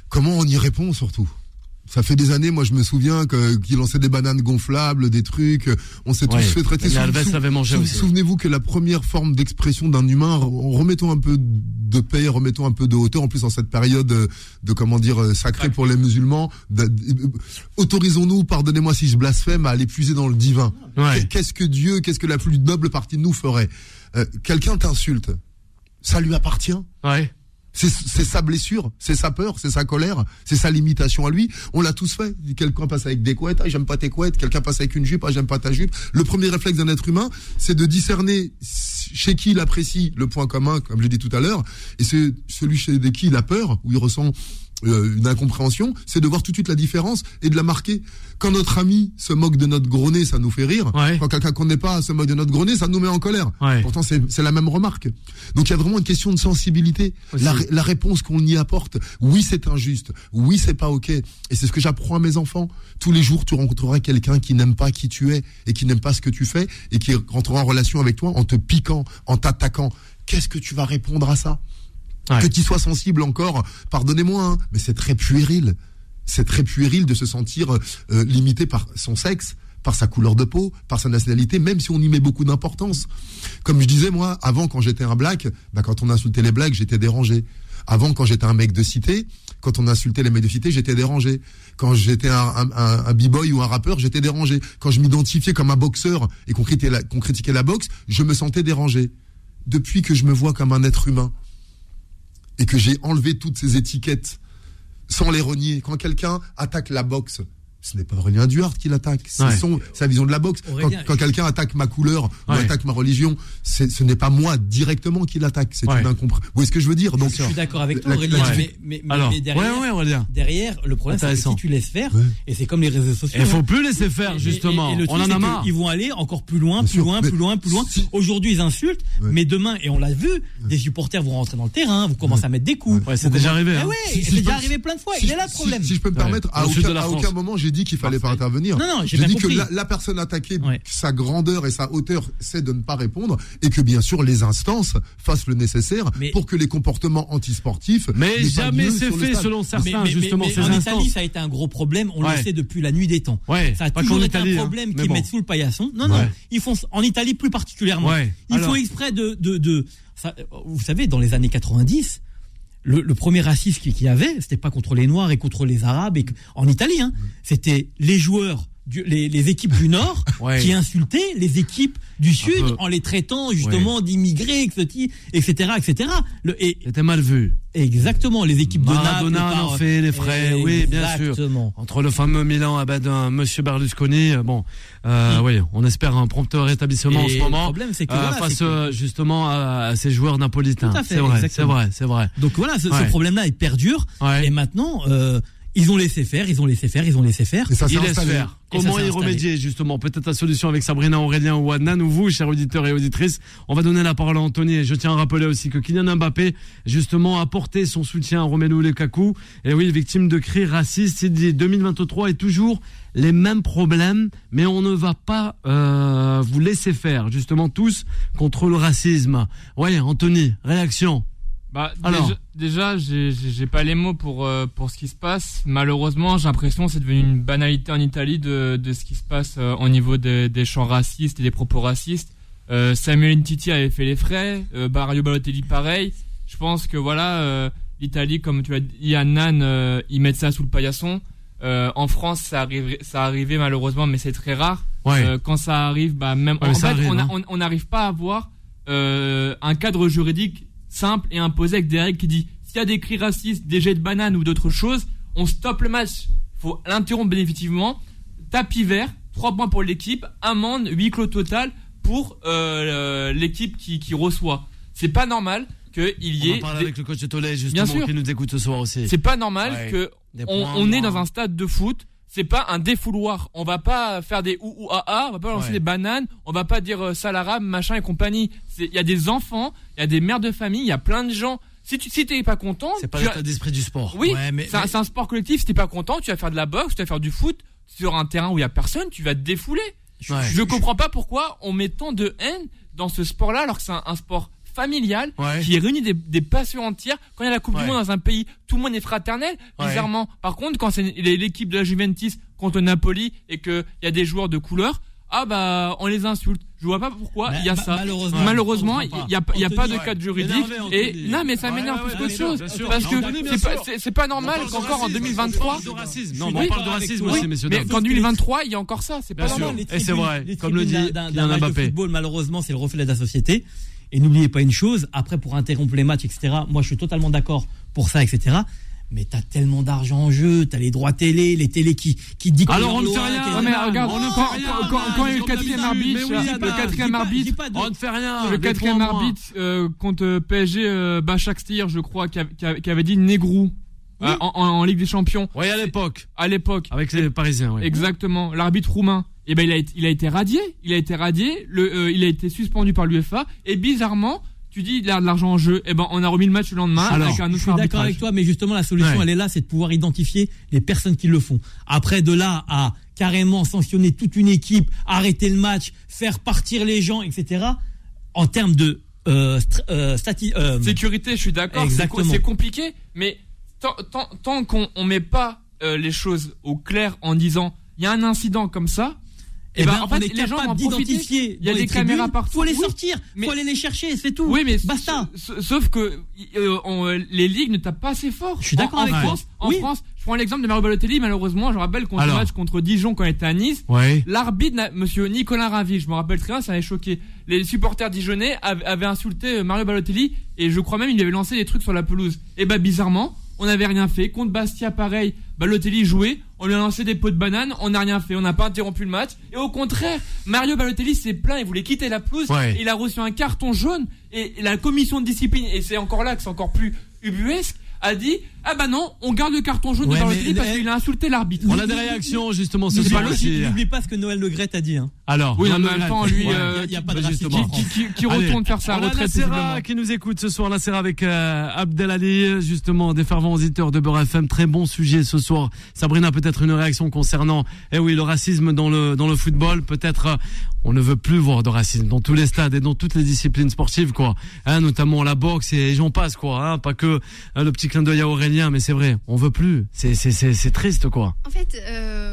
comment on y répond surtout? Ça fait des années, moi je me souviens que qu'ils lançaient des bananes gonflables, des trucs. On s'est tous fait traiter. mais Sou-. Souvenez-vous que la première forme d'expression d'un humain, re- remettons un peu de paix, remettons un peu de hauteur. En plus, en cette période de comment dire euh, sacrée pour les musulmans, euh, autorisons-nous, pardonnez-moi si je blasphème, à aller puiser dans le divin. Ouais. Qu'est-ce que Dieu, qu'est-ce que la plus noble partie de nous ferait? Euh, Quelqu'un t'insulte, ça lui appartient? Ouais. C'est sa blessure, c'est sa peur, c'est sa colère, c'est sa limitation à lui. On l'a tous fait. Quelqu'un passe avec des couettes, ah, j'aime pas tes couettes. Quelqu'un passe avec une jupe, ah, j'aime pas ta jupe. Le premier réflexe d'un être humain, c'est de discerner chez qui il apprécie le point commun, comme je l'ai dit tout à l'heure, et c'est celui chez qui il a peur, où il ressent euh, une incompréhension, c'est de voir tout de suite la différence et de la marquer. Quand notre ami se moque de notre gros nez, ça nous fait rire. Ouais. Quand quelqu'un qu'on n'est pas se moque de notre gros nez, ça nous met en colère. Ouais. Pourtant, c'est la même remarque. Donc, il y a vraiment une question de sensibilité. La, la réponse qu'on y apporte, oui, c'est injuste. Oui, c'est pas OK. Et c'est ce que j'apprends à mes enfants. Tous les jours, tu rencontreras quelqu'un qui n'aime pas qui tu es et qui n'aime pas ce que tu fais et qui rentrera en relation avec toi en te piquant, en t'attaquant. Qu'est-ce que tu vas répondre à ça? Que tu sois sensible encore, pardonnez-moi, hein, mais c'est très puéril. C'est très puéril de se sentir euh, limité par son sexe, par sa couleur de peau, par sa nationalité, même si on y met beaucoup d'importance. Comme je disais, moi, avant, quand j'étais un black, bah, quand on insultait les blacks, j'étais dérangé. Avant, quand j'étais un mec de cité, quand on insultait les mecs de cité, j'étais dérangé. Quand j'étais un, un, b-boy ou un rappeur, j'étais dérangé. Quand je m'identifiais comme un boxeur et qu'on critiquait la boxe, je me sentais dérangé. Depuis que je me vois comme un être humain et que j'ai enlevé toutes ces étiquettes sans les renier, quand quelqu'un attaque la boxe, ce n'est pas Aurélien Duhart qui l'attaque, c'est Ouais. son- sa vision de la boxe. Quand, Aurélien, quand quelqu'un attaque ma couleur ou attaque ma religion, c'est- ce n'est pas moi directement qui l'attaque, c'est Ouais. une incompréhension. Vous voyez ce que je veux dire? Donc, Je suis d'accord avec toi, Aurélien, la- mais, mais, mais- Alors, mais derrière, ouais, ouais, Aurélien. derrière, le problème, c'est que Intéressant. si tu laisses faire, Ouais. et c'est comme les réseaux sociaux. Il faut hein. plus laisser faire Et- et- justement. et On en a marre. Ils vont aller encore plus loin, plus loin, plus loin, plus loin. si- Aujourd'hui, ils insultent, Ouais. mais demain, et on l'a vu, des supporters vont rentrer dans le terrain, vous commencez à mettre des coups. C'est déjà arrivé, Eh hein. si c'est déjà arrivé plein de fois. Il est là le problème. Si, je peux me permettre, à aucun moment j'ai dit qu'il fallait pas intervenir. Non, non, j'ai que la, la personne attaquée, Ouais. sa grandeur et sa hauteur, c'est de ne pas répondre, et que bien sûr les instances fassent le nécessaire Mais- pour que les comportements antisportifs. Mais jamais c'est fait stade. selon certains Mais- mais- justement mais ces en instances. Italie, ça a été un gros problème. On Ouais. le sait depuis la nuit des temps. Ouais, Ça a pas toujours été Italie, un hein. problème Mais qu'ils bon. mettent sous le paillasson. Non, non, ils font en Italie plus particulièrement. Ils Alors. font exprès de, de, de ça, vous savez, dans les années 90, le, le premier racisme qu'il y avait, c'était pas contre les Noirs et contre les Arabes et que- en Italie, hein, c'était les joueurs, du- les, les équipes du Nord Ouais. qui insultaient les équipes du Sud en les traitant justement d'immigrés, etc., etc., etc. Le, et C'était mal vu. exactement, les équipes de Maradona Naples. en fait les frais, oui, bien sûr. Entre le fameux Milan à d'un Monsieur Berlusconi, euh, bon, euh, oui, on espère un prompt rétablissement en ce le moment. problème, c'est que euh, voilà, face que- euh, justement à, à ces joueurs napolitains. Tout à fait, c'est vrai, c'est vrai, c'est vrai. Donc voilà, ce, problème-là, il perdure. Et maintenant, euh, Ils ont laissé faire, ils ont laissé faire, ils ont laissé faire. Et ça s'est Il laisse installé. faire. Comment y remédier justement Peut-être la solution avec Sabrina, Aurélien ou Adnan ou vous, chers auditeurs et auditrices. On va donner la parole à Anthony et je tiens à rappeler aussi que Kylian Mbappé justement a apporté son soutien à Romelu Lukaku. Et oui, victime de cris racistes. Il dit 2023 est toujours les mêmes problèmes, mais on ne va pas euh, vous laisser faire justement tous contre le racisme. Ouais, Anthony, réaction. Bah, Alors. déjà, déjà, j'ai- pas les mots pour, euh, pour ce qui se passe. Malheureusement, j'ai l'impression que c'est devenu une banalité en Italie de, de ce qui se passe euh, au niveau des, des chants racistes et des propos racistes. Euh, Samuel Ntiti avait fait les frais, euh, Mario Balotelli pareil. Je pense que voilà, euh, l'Italie, comme tu l'as dit, Annan, euh, ils mettent ça sous le paillasson. Euh, en France, ça arrive, ça arrivait malheureusement, mais c'est très rare. Ouais. Euh, quand ça arrive, bah même Ouais, en fait, arrive, on hein. on on n'arrive pas à avoir euh, un cadre juridique simple et imposé avec des règles qui dit s'il y a des cris racistes, des jets de bananes ou d'autres choses, on stoppe le match. Faut l'interrompre bénéfitivement. Tapis vert, 3 points pour l'équipe, amende, huis clos total pour euh, l'équipe qui, qui reçoit. C'est pas normal qu'il y On ait parler des- avec le coach Tollet justement sûr. qui nous écoute ce soir aussi. c'est pas normal Ouais. que on, on est dans un stade de foot. C'est pas un défouloir. On va pas faire des ou ou ah ah. On va pas lancer Ouais. des bananes. On va pas dire euh, salarab machin et compagnie. Il y a des enfants, il y a des mères de famille, il y a plein de gens. Si tu si t'es pas content, C'est pas l'état d'esprit du sport. oui, Ouais, mais- c'est un- mais- c'est un sport collectif. Si t'es pas content, tu vas faire de la boxe, tu vas faire du foot sur un terrain où il y a personne. Tu vas te défouler. Ouais. Je comprends pas pourquoi on met tant de haine dans ce sport-là alors que c'est un, un sport familial Ouais. qui réunit des, des passions entières. Quand il y a la Coupe Ouais. du Monde dans un pays, tout le monde est fraternel. Ouais. Bizarrement, par contre, quand c'est l'équipe de la Juventus contre Napoli et qu'il y a des joueurs de couleur, ah bah on les insulte. Je vois pas pourquoi Ma- il y a ma- ça. malheureusement, il comprends y a, il y a pas de cadre juridique. Énervé, Et non, mais ça m'énerve ouais, plus ouais, qu'autre bien chose. Parce que c'est pas, sûr. c'est- c'est pas normal qu'encore en racisme, 2023. on parle de racisme. Non, suis mais on parle de racisme aussi, messieurs. Mais qu'en 2023, il y a encore ça. C'est pas normal. Et c'est vrai, les comme le dit Mbappé. football, malheureusement, c'est le reflet de la société. Et n'oubliez pas une chose, après pour interrompre les matchs, etc. Moi, je suis totalement d'accord pour ça, etc. Mais t'as tellement d'argent en jeu, t'as les droits télé, les télés qui qui dictent Alors, on ne fait rien. mais regarde, on ne quand- fait rien, quand- il y a eu le quatrième arbitre, dit, le quatrième arbitre, On ne fait rien. Le quatrième arbitre euh, contre PSG, euh, Bachak Stier, je crois, qui avait dit Négrou euh, en, en- en Ligue des Champions Oui, à l'époque. à l'époque. Avec les Parisiens, oui. Exactement, l'arbitre roumain. Et ben il a été, il a été radié, il a été radié, le, euh, il a été suspendu par l'UEFA et bizarrement, tu dis il y a de l'argent en jeu, et ben on a remis le match le lendemain Alors, avec un Je suis d'accord avec toi, mais justement, la solution, Ouais. elle est là, c'est de pouvoir identifier les personnes qui le font. Après, de là à carrément sanctionner toute une équipe, arrêter le match, faire partir les gens, etc. En termes de euh, euh, euh, Sécurité, je suis d'accord, Exactement. c'est compliqué, mais tant, tant, tant qu'on on met pas euh, les choses au clair en disant il y a un incident comme ça, eh eh ben, ben, en fait, on est les gens vont capable en profiter. d'identifier. Il y a des caméras partout. Faut les sortir, mais- faut aller les chercher, c'est tout. Oui, mais basta. Sauf que euh, on, euh, les ligues ne tapent pas assez fort. Je suis d'accord avec. France, En Oui. France, je prends l'exemple de Mario Balotelli. Malheureusement, je rappelle le match contre Dijon quand il était à Nice, l'arbitre, Monsieur Nicolas Ravi, je me rappelle très bien, ça avait choqué. Les supporters dijonnais avaient, avaient insulté Mario Balotelli et je crois même il lui avait lancé des trucs sur la pelouse. Et bah bizarrement, on n'avait rien fait. Contre Bastia, pareil, Balotelli jouait, on lui a lancé des pots de banane, on n'a rien fait, on n'a pas interrompu le match. Et au contraire, Mario Balotelli s'est plaint, il voulait quitter la pelouse, Ouais. il a reçu un carton jaune et la commission de discipline, et c'est encore là que c'est encore plus ubuesque, a dit ah bah non, on garde le carton jaune Ouais, de Balotelli parce qu'il a insulté l'arbitre. On a des réactions justement ce soir n'oublie pas ce que Noël Le Gret a dit. Hein. Alors, Oui, non, Le mais lui, Ouais. euh, y a- il y a pas de justement. en qui, qui- qui Allez, retourne faire sa on a retraite visiblement. qui nous écoute ce soir, Nassera avec euh, Abdelali, justement, des fervents auditeurs de Beurre FM. Très bon sujet ce soir. Sabrina, peut-être une réaction concernant, eh oui, le racisme dans le, dans le football. Peut-être, euh, on ne veut plus voir de racisme dans tous les stades et dans toutes les disciplines sportives, quoi. Hein, notamment la boxe et j'en passe, quoi. Hein, pas que hein, le petit clin d'œil à Mais c'est vrai, on veut plus. C'est, triste, quoi. En fait, euh,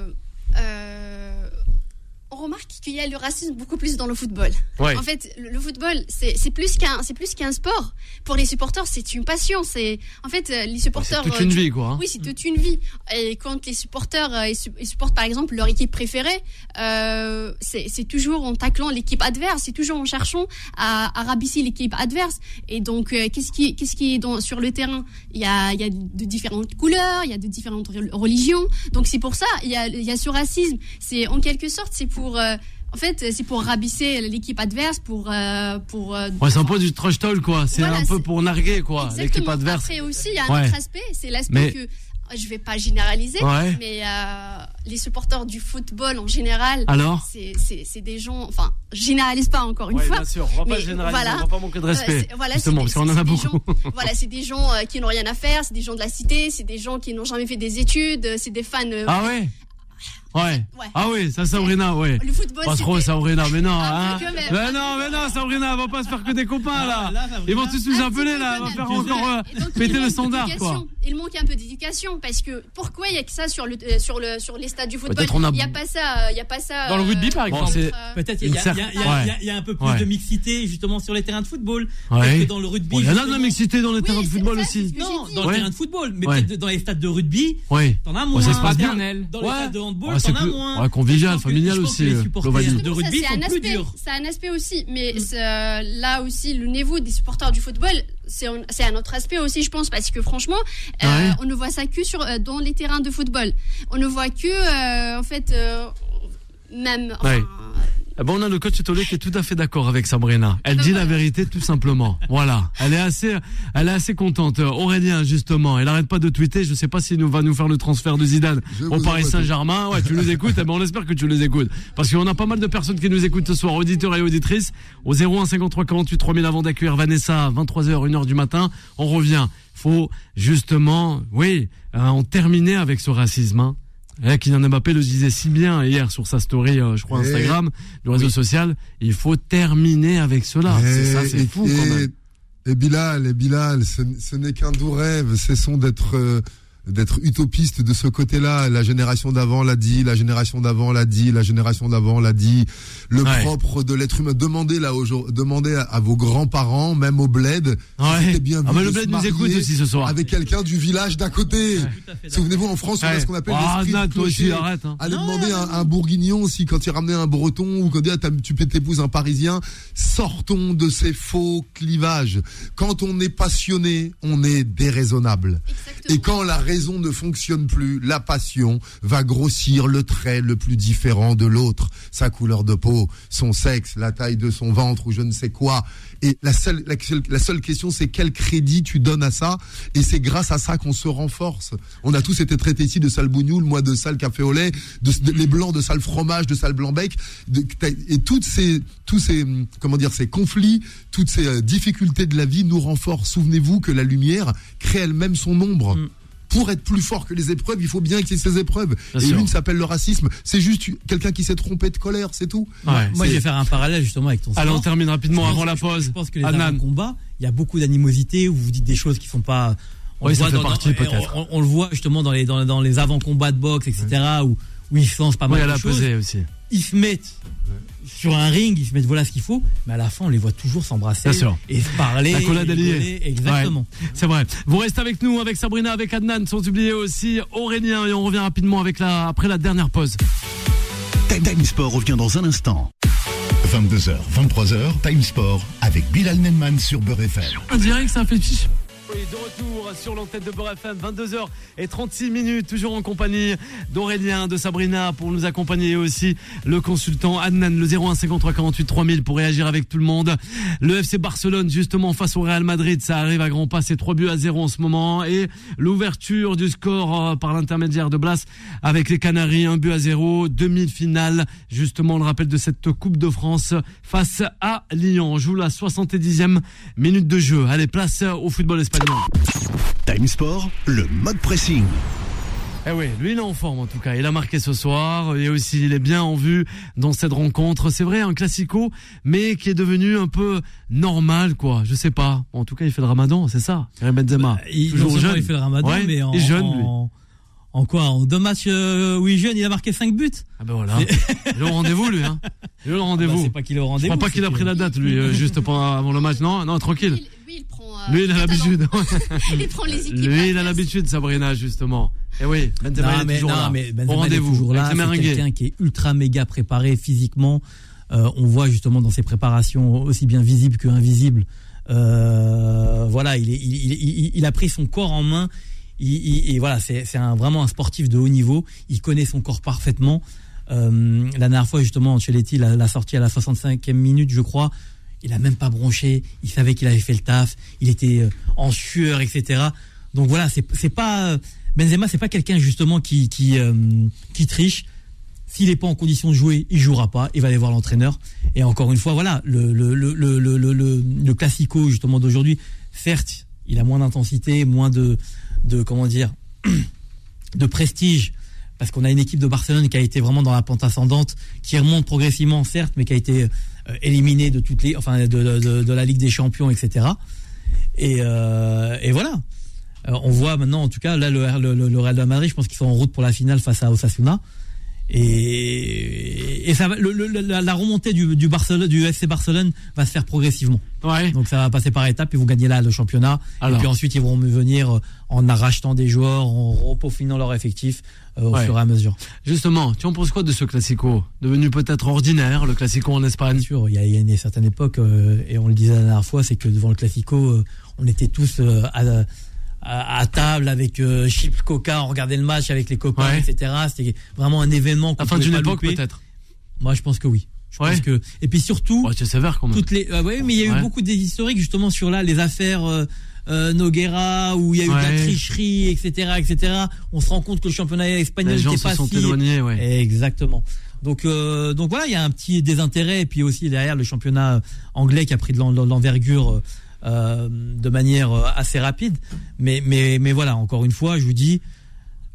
qu'il y a le racisme beaucoup plus dans le football. Ouais. En fait, le, le football, c'est plus qu'un c'est plus qu'un sport. Pour les supporters, c'est une passion. C'est en fait euh, les C'est supporters. toute euh, une vie, quoi. hein. Oui, c'est toute une vie. Et quand les supporters euh, ils su- ils supportent par exemple leur équipe préférée, euh, c'est toujours en taclant l'équipe adverse, c'est toujours en cherchant à, à rabaisser l'équipe adverse. Et donc, euh, qu'est-ce qui, qu'est-ce qui est dans, sur le terrain? Il y, a, il y a de différentes couleurs, il y a de différentes re- religions. Donc c'est pour ça, il y a, il y a ce racisme. C'est en quelque sorte, c'est pour euh, en fait, c'est pour rabaisser l'équipe adverse, pour euh, pour euh, Ouais, c'est un peu du trash talk, quoi. C'est Voilà, un peu pour narguer, quoi, l'équipe adverse. Après aussi, il y a un Ouais. autre aspect, c'est l'aspect Mais- que je vais pas généraliser, Ouais. mais euh, les supporters du football en général, Alors c'est- des gens, enfin, je généralise pas encore une Ouais, fois. bien sûr, on va pas mais généraliser, voilà. on va pas manquer de respect. Euh, voilà, justement, parce qu'on en a beaucoup. gens- voilà, c'est des gens euh, qui n'ont rien à faire, c'est des gens de la cité, c'est des gens qui n'ont jamais fait des études, euh, c'est des fans. euh, Ah ouais Ouais. Ouais. Ah oui, ça Sabrina, ouais. Le football, Pas trop Sabrina, mais non, hein. Mais non, mais non, Sabrina, va pas se faire que des copains là. Là, Sabrina, Ils vont tous nous Un appeler là, peu va faire encore euh, donc, il péter le manque standard quoi. Il manque un peu d'éducation parce que pourquoi il y a que ça sur le euh, sur le sur les stades du football Peut-être on a- Il y a pas ça, euh, il y a pas ça. Dans le rugby, par exemple. euh, Peut-être il y, a- y a- y a- y a- a un peu plus Ouais. de mixité justement sur les terrains de football. Ouais. Que dans le rugby. Il y en a de la mixité dans les terrains de football aussi. Non, dans dit. le Ouais. terrain de football, mais Ouais. peut-être dans les stades de rugby, Oui. t'en as Ouais, moins. ça se passe bien. Paternel. Dans les Ouais. stades de handball, Ouais, c'est t'en as plus- moins. ouais, convivial, familial aussi, euh, Les supporters globalisé. de Ça, rugby c'est sont un plus aspect, durs. c'est un aspect aussi, mais c'est, euh, là aussi le niveau des supporters du football, c'est un, autre aspect aussi, je pense, parce que franchement, euh, Ouais. on ne voit ça que sur euh, dans les terrains de football. On ne voit que euh, en fait euh, même. enfin, Ouais. Eh ben, on a le coach Tolé qui est tout à fait d'accord avec Sabrina. Elle dit la vérité tout simplement. Voilà. Elle est assez, elle est assez contente. Aurélien, justement, elle arrête pas de tweeter. Je sais pas s'il nous va nous faire le transfert de Zidane Je au Paris. Saint-Germain. Ouais, tu nous écoutes. Eh ben, on espère que tu les écoutes. Parce qu'on a pas mal de personnes qui nous écoutent ce soir, auditeurs et auditrices. Au 01 53 48 3000 avant d'accueillir Vanessa, 23h, 1h du matin. On revient. Faut, justement, oui, euh, en terminer avec ce racisme, hein. Eh, Kylian Mbappé le disait si bien hier sur sa story, euh, je crois, Et- Instagram, du réseau social. Il faut terminer avec cela. C'est ça, c'est fou et, quand même. Et Bilal, et Bilal, ce, ce n'est qu'un doux rêve. Cessons d'être euh, d'être utopiste de ce côté-là. La génération d'avant l'a dit, la génération d'avant l'a dit, la génération d'avant l'a dit. Le Ouais. propre de l'être humain. Demandez là aujourd'hui, demandez à, à vos grands-parents, même au bled, si Ouais. c'était bien Ah vu bah, le bled nous écoute aussi ce soir. Avec quelqu'un du village d'à côté. Souvenez-vous, en France, on a ce qu'on appelle Ah, l'esprit de toi aussi, clocher. arrête, hein. Allez Non, demander à un, un bourguignon si quand il ramenait un breton ou quand il dit, ah, tu t'épouses un parisien, sortons de ces faux clivages. Quand on est passionné, on est déraisonnable. exactement. Et quand la raison ne fonctionne plus, la passion va grossir le trait le plus différent de l'autre. Sa couleur de peau, son sexe, la taille de son ventre ou je ne sais quoi. Et la seule, la, seule- question, c'est quel crédit tu donnes à ça? Et c'est grâce à ça qu'on se renforce. On a tous été traités ici de sale bougnoule, moi de sale café au lait, de, les blancs de sale fromage, de sale blanc-bec. Et toutes ces, tous ces, comment dire, ces conflits, toutes ces euh, difficultés de la vie nous renforcent. Souvenez-vous que la lumière crée elle-même son ombre. Mm. Pour être plus fort que les épreuves, il faut bien qu'il y ait ces épreuves. Bien et l'une s'appelle le racisme. C'est juste quelqu'un qui s'est trompé de colère, c'est tout. Ouais. Moi, je vais faire un parallèle justement avec ton Allez, on termine rapidement avant la pause. Je pense que les Adnan. combats, il y a beaucoup d'animosité où vous dites des choses qui sont pas. On Oui, le ça voit fait dans- partie, on- peut-être. On, on le voit justement dans les dans, dans les avant-combats de boxe, etc. Où où ils se lancent pas Oui, mal de a choses. aussi. Ils se mettent sur un ring, ils se mettent voilà ce qu'il faut, mais à la fin on les voit toujours s'embrasser Bien sûr. et se parler. La collade alliée. Exactement. C'est vrai. Vous restez avec nous, avec Sabrina, avec Adnan, sans oublier aussi Aurélien, et on revient rapidement avec la, après la dernière pause. Time Sport revient dans un instant. 22h, 23h, Time Sport avec Bilal Nenman sur Beurre FM. On dirait que ça fait. De retour sur l'antenne de Beurre FM, 22h et 36 minutes, toujours en compagnie d'Aurélien, de Sabrina pour nous accompagner et aussi le consultant Adnan, le 01 53 48 3000 pour réagir avec tout le monde. Le FC Barcelone, justement, face au Real Madrid, ça arrive à grands pas, c'est 3 buts à 0 en ce moment et l'ouverture du score euh, par l'intermédiaire de Blas avec les Canaries, un but à 0, demi-finale, justement, le rappel de cette Coupe de France face à Lyon. On joue la 70e minute de jeu. Allez, place au football espagnol. Time Sport, le mode pressing. Eh oui, lui il est en forme en tout cas. Il a marqué ce soir et aussi il est bien en vue dans cette rencontre. C'est vrai, un classico, mais qui est devenu un peu normal quoi. Je sais pas. En tout cas, il fait le Ramadan, c'est ça. Karim Benzema, Il, non toujours jeune. il fait le ramadan, Ouais, mais en, il est jeune lui. en, en quoi En deux matchs euh, où il est jeune, il a marqué 5 buts. Ah ben voilà. Il est au rendez-vous lui. Hein. Il est au Bah, rendez-vous. c'est pas qu'il est au Je rendez-vous. crois pas qu'il a pris la date lui, euh, juste pendant- avant le match. Non, non, tranquille. Lui, il- prend. euh, Lui il a l'habitude. il prend les équipes. Lui il a l'habitude, Sabrina justement. Et oui, Benzema Non, est mais, toujours non, là. mais au est rendez-vous. toujours là. C'est quelqu'un qui est ultra méga préparé physiquement. Euh, on voit justement dans ses préparations aussi bien visibles que invisibles. Euh, voilà, il, est, il, il- il- il a pris son corps en main. Il, il- et voilà, c'est vraiment un sportif de haut niveau. Il connaît son corps parfaitement. Euh, la dernière fois, justement, Ancelotti l'a sorti à la 65e minute, je crois. Il a même pas bronché. Il savait qu'il avait fait le taf. Il était euh, en sueur, etc. Donc voilà, c'est pas. euh, Benzema, c'est pas quelqu'un justement qui qui, euh, qui triche. S'il n'est pas en condition de jouer, il jouera pas. Il va aller voir l'entraîneur. Et encore une fois, voilà, le le le le, le, le classico justement d'aujourd'hui. Certes, il a moins d'intensité, moins de de comment dire de prestige parce qu'on a une équipe de Barcelone qui a été vraiment dans la pente ascendante, qui remonte progressivement certes, mais qui a été euh, éliminée de toutes les, enfin de, de, de, la Ligue des Champions, etc. Et, euh, et voilà. Euh, on voit maintenant, en tout cas, là, le, le, le Real de Madrid, je pense qu'ils sont en route pour la finale face à Osasuna. Et, et ça, le, la remontée du, du, Barcelone, du FC Barcelone va se faire progressivement. Ouais. Donc ça va passer par étapes. Ils vont gagner là le championnat. Et puis ensuite, ils vont venir euh, en rachetant des joueurs, en repeaufinant leur effectif euh, au fur et à mesure. Justement, tu en penses quoi de ce classico? Devenu peut-être ordinaire, le classico en Espagne? Bien sûr, il y a, il y a une certaine époque, et on le disait la dernière fois, c'est que devant le classico, on était tous à à, table avec euh, chips coca, on regardait le match avec les copains, etc. C'était vraiment un événement. La fin d'une époque peut-être. Moi, je pense que oui. Je pense que et puis surtout. c'est sévère quand même. Toutes les. Euh, mais il y a eu beaucoup des historiques justement sur là les affaires. Euh, euh Noguera où il y a eu de la tricherie, etc., etc. On se rend compte que le championnat espagnol n'était pas sont si... éloignés, ouais. Exactement. Donc, euh, donc voilà, il y a un petit désintérêt et puis aussi derrière le championnat anglais qui a pris de l'envergure euh, de manière euh, assez rapide. Mais, mais, mais voilà, encore une fois, je vous dis,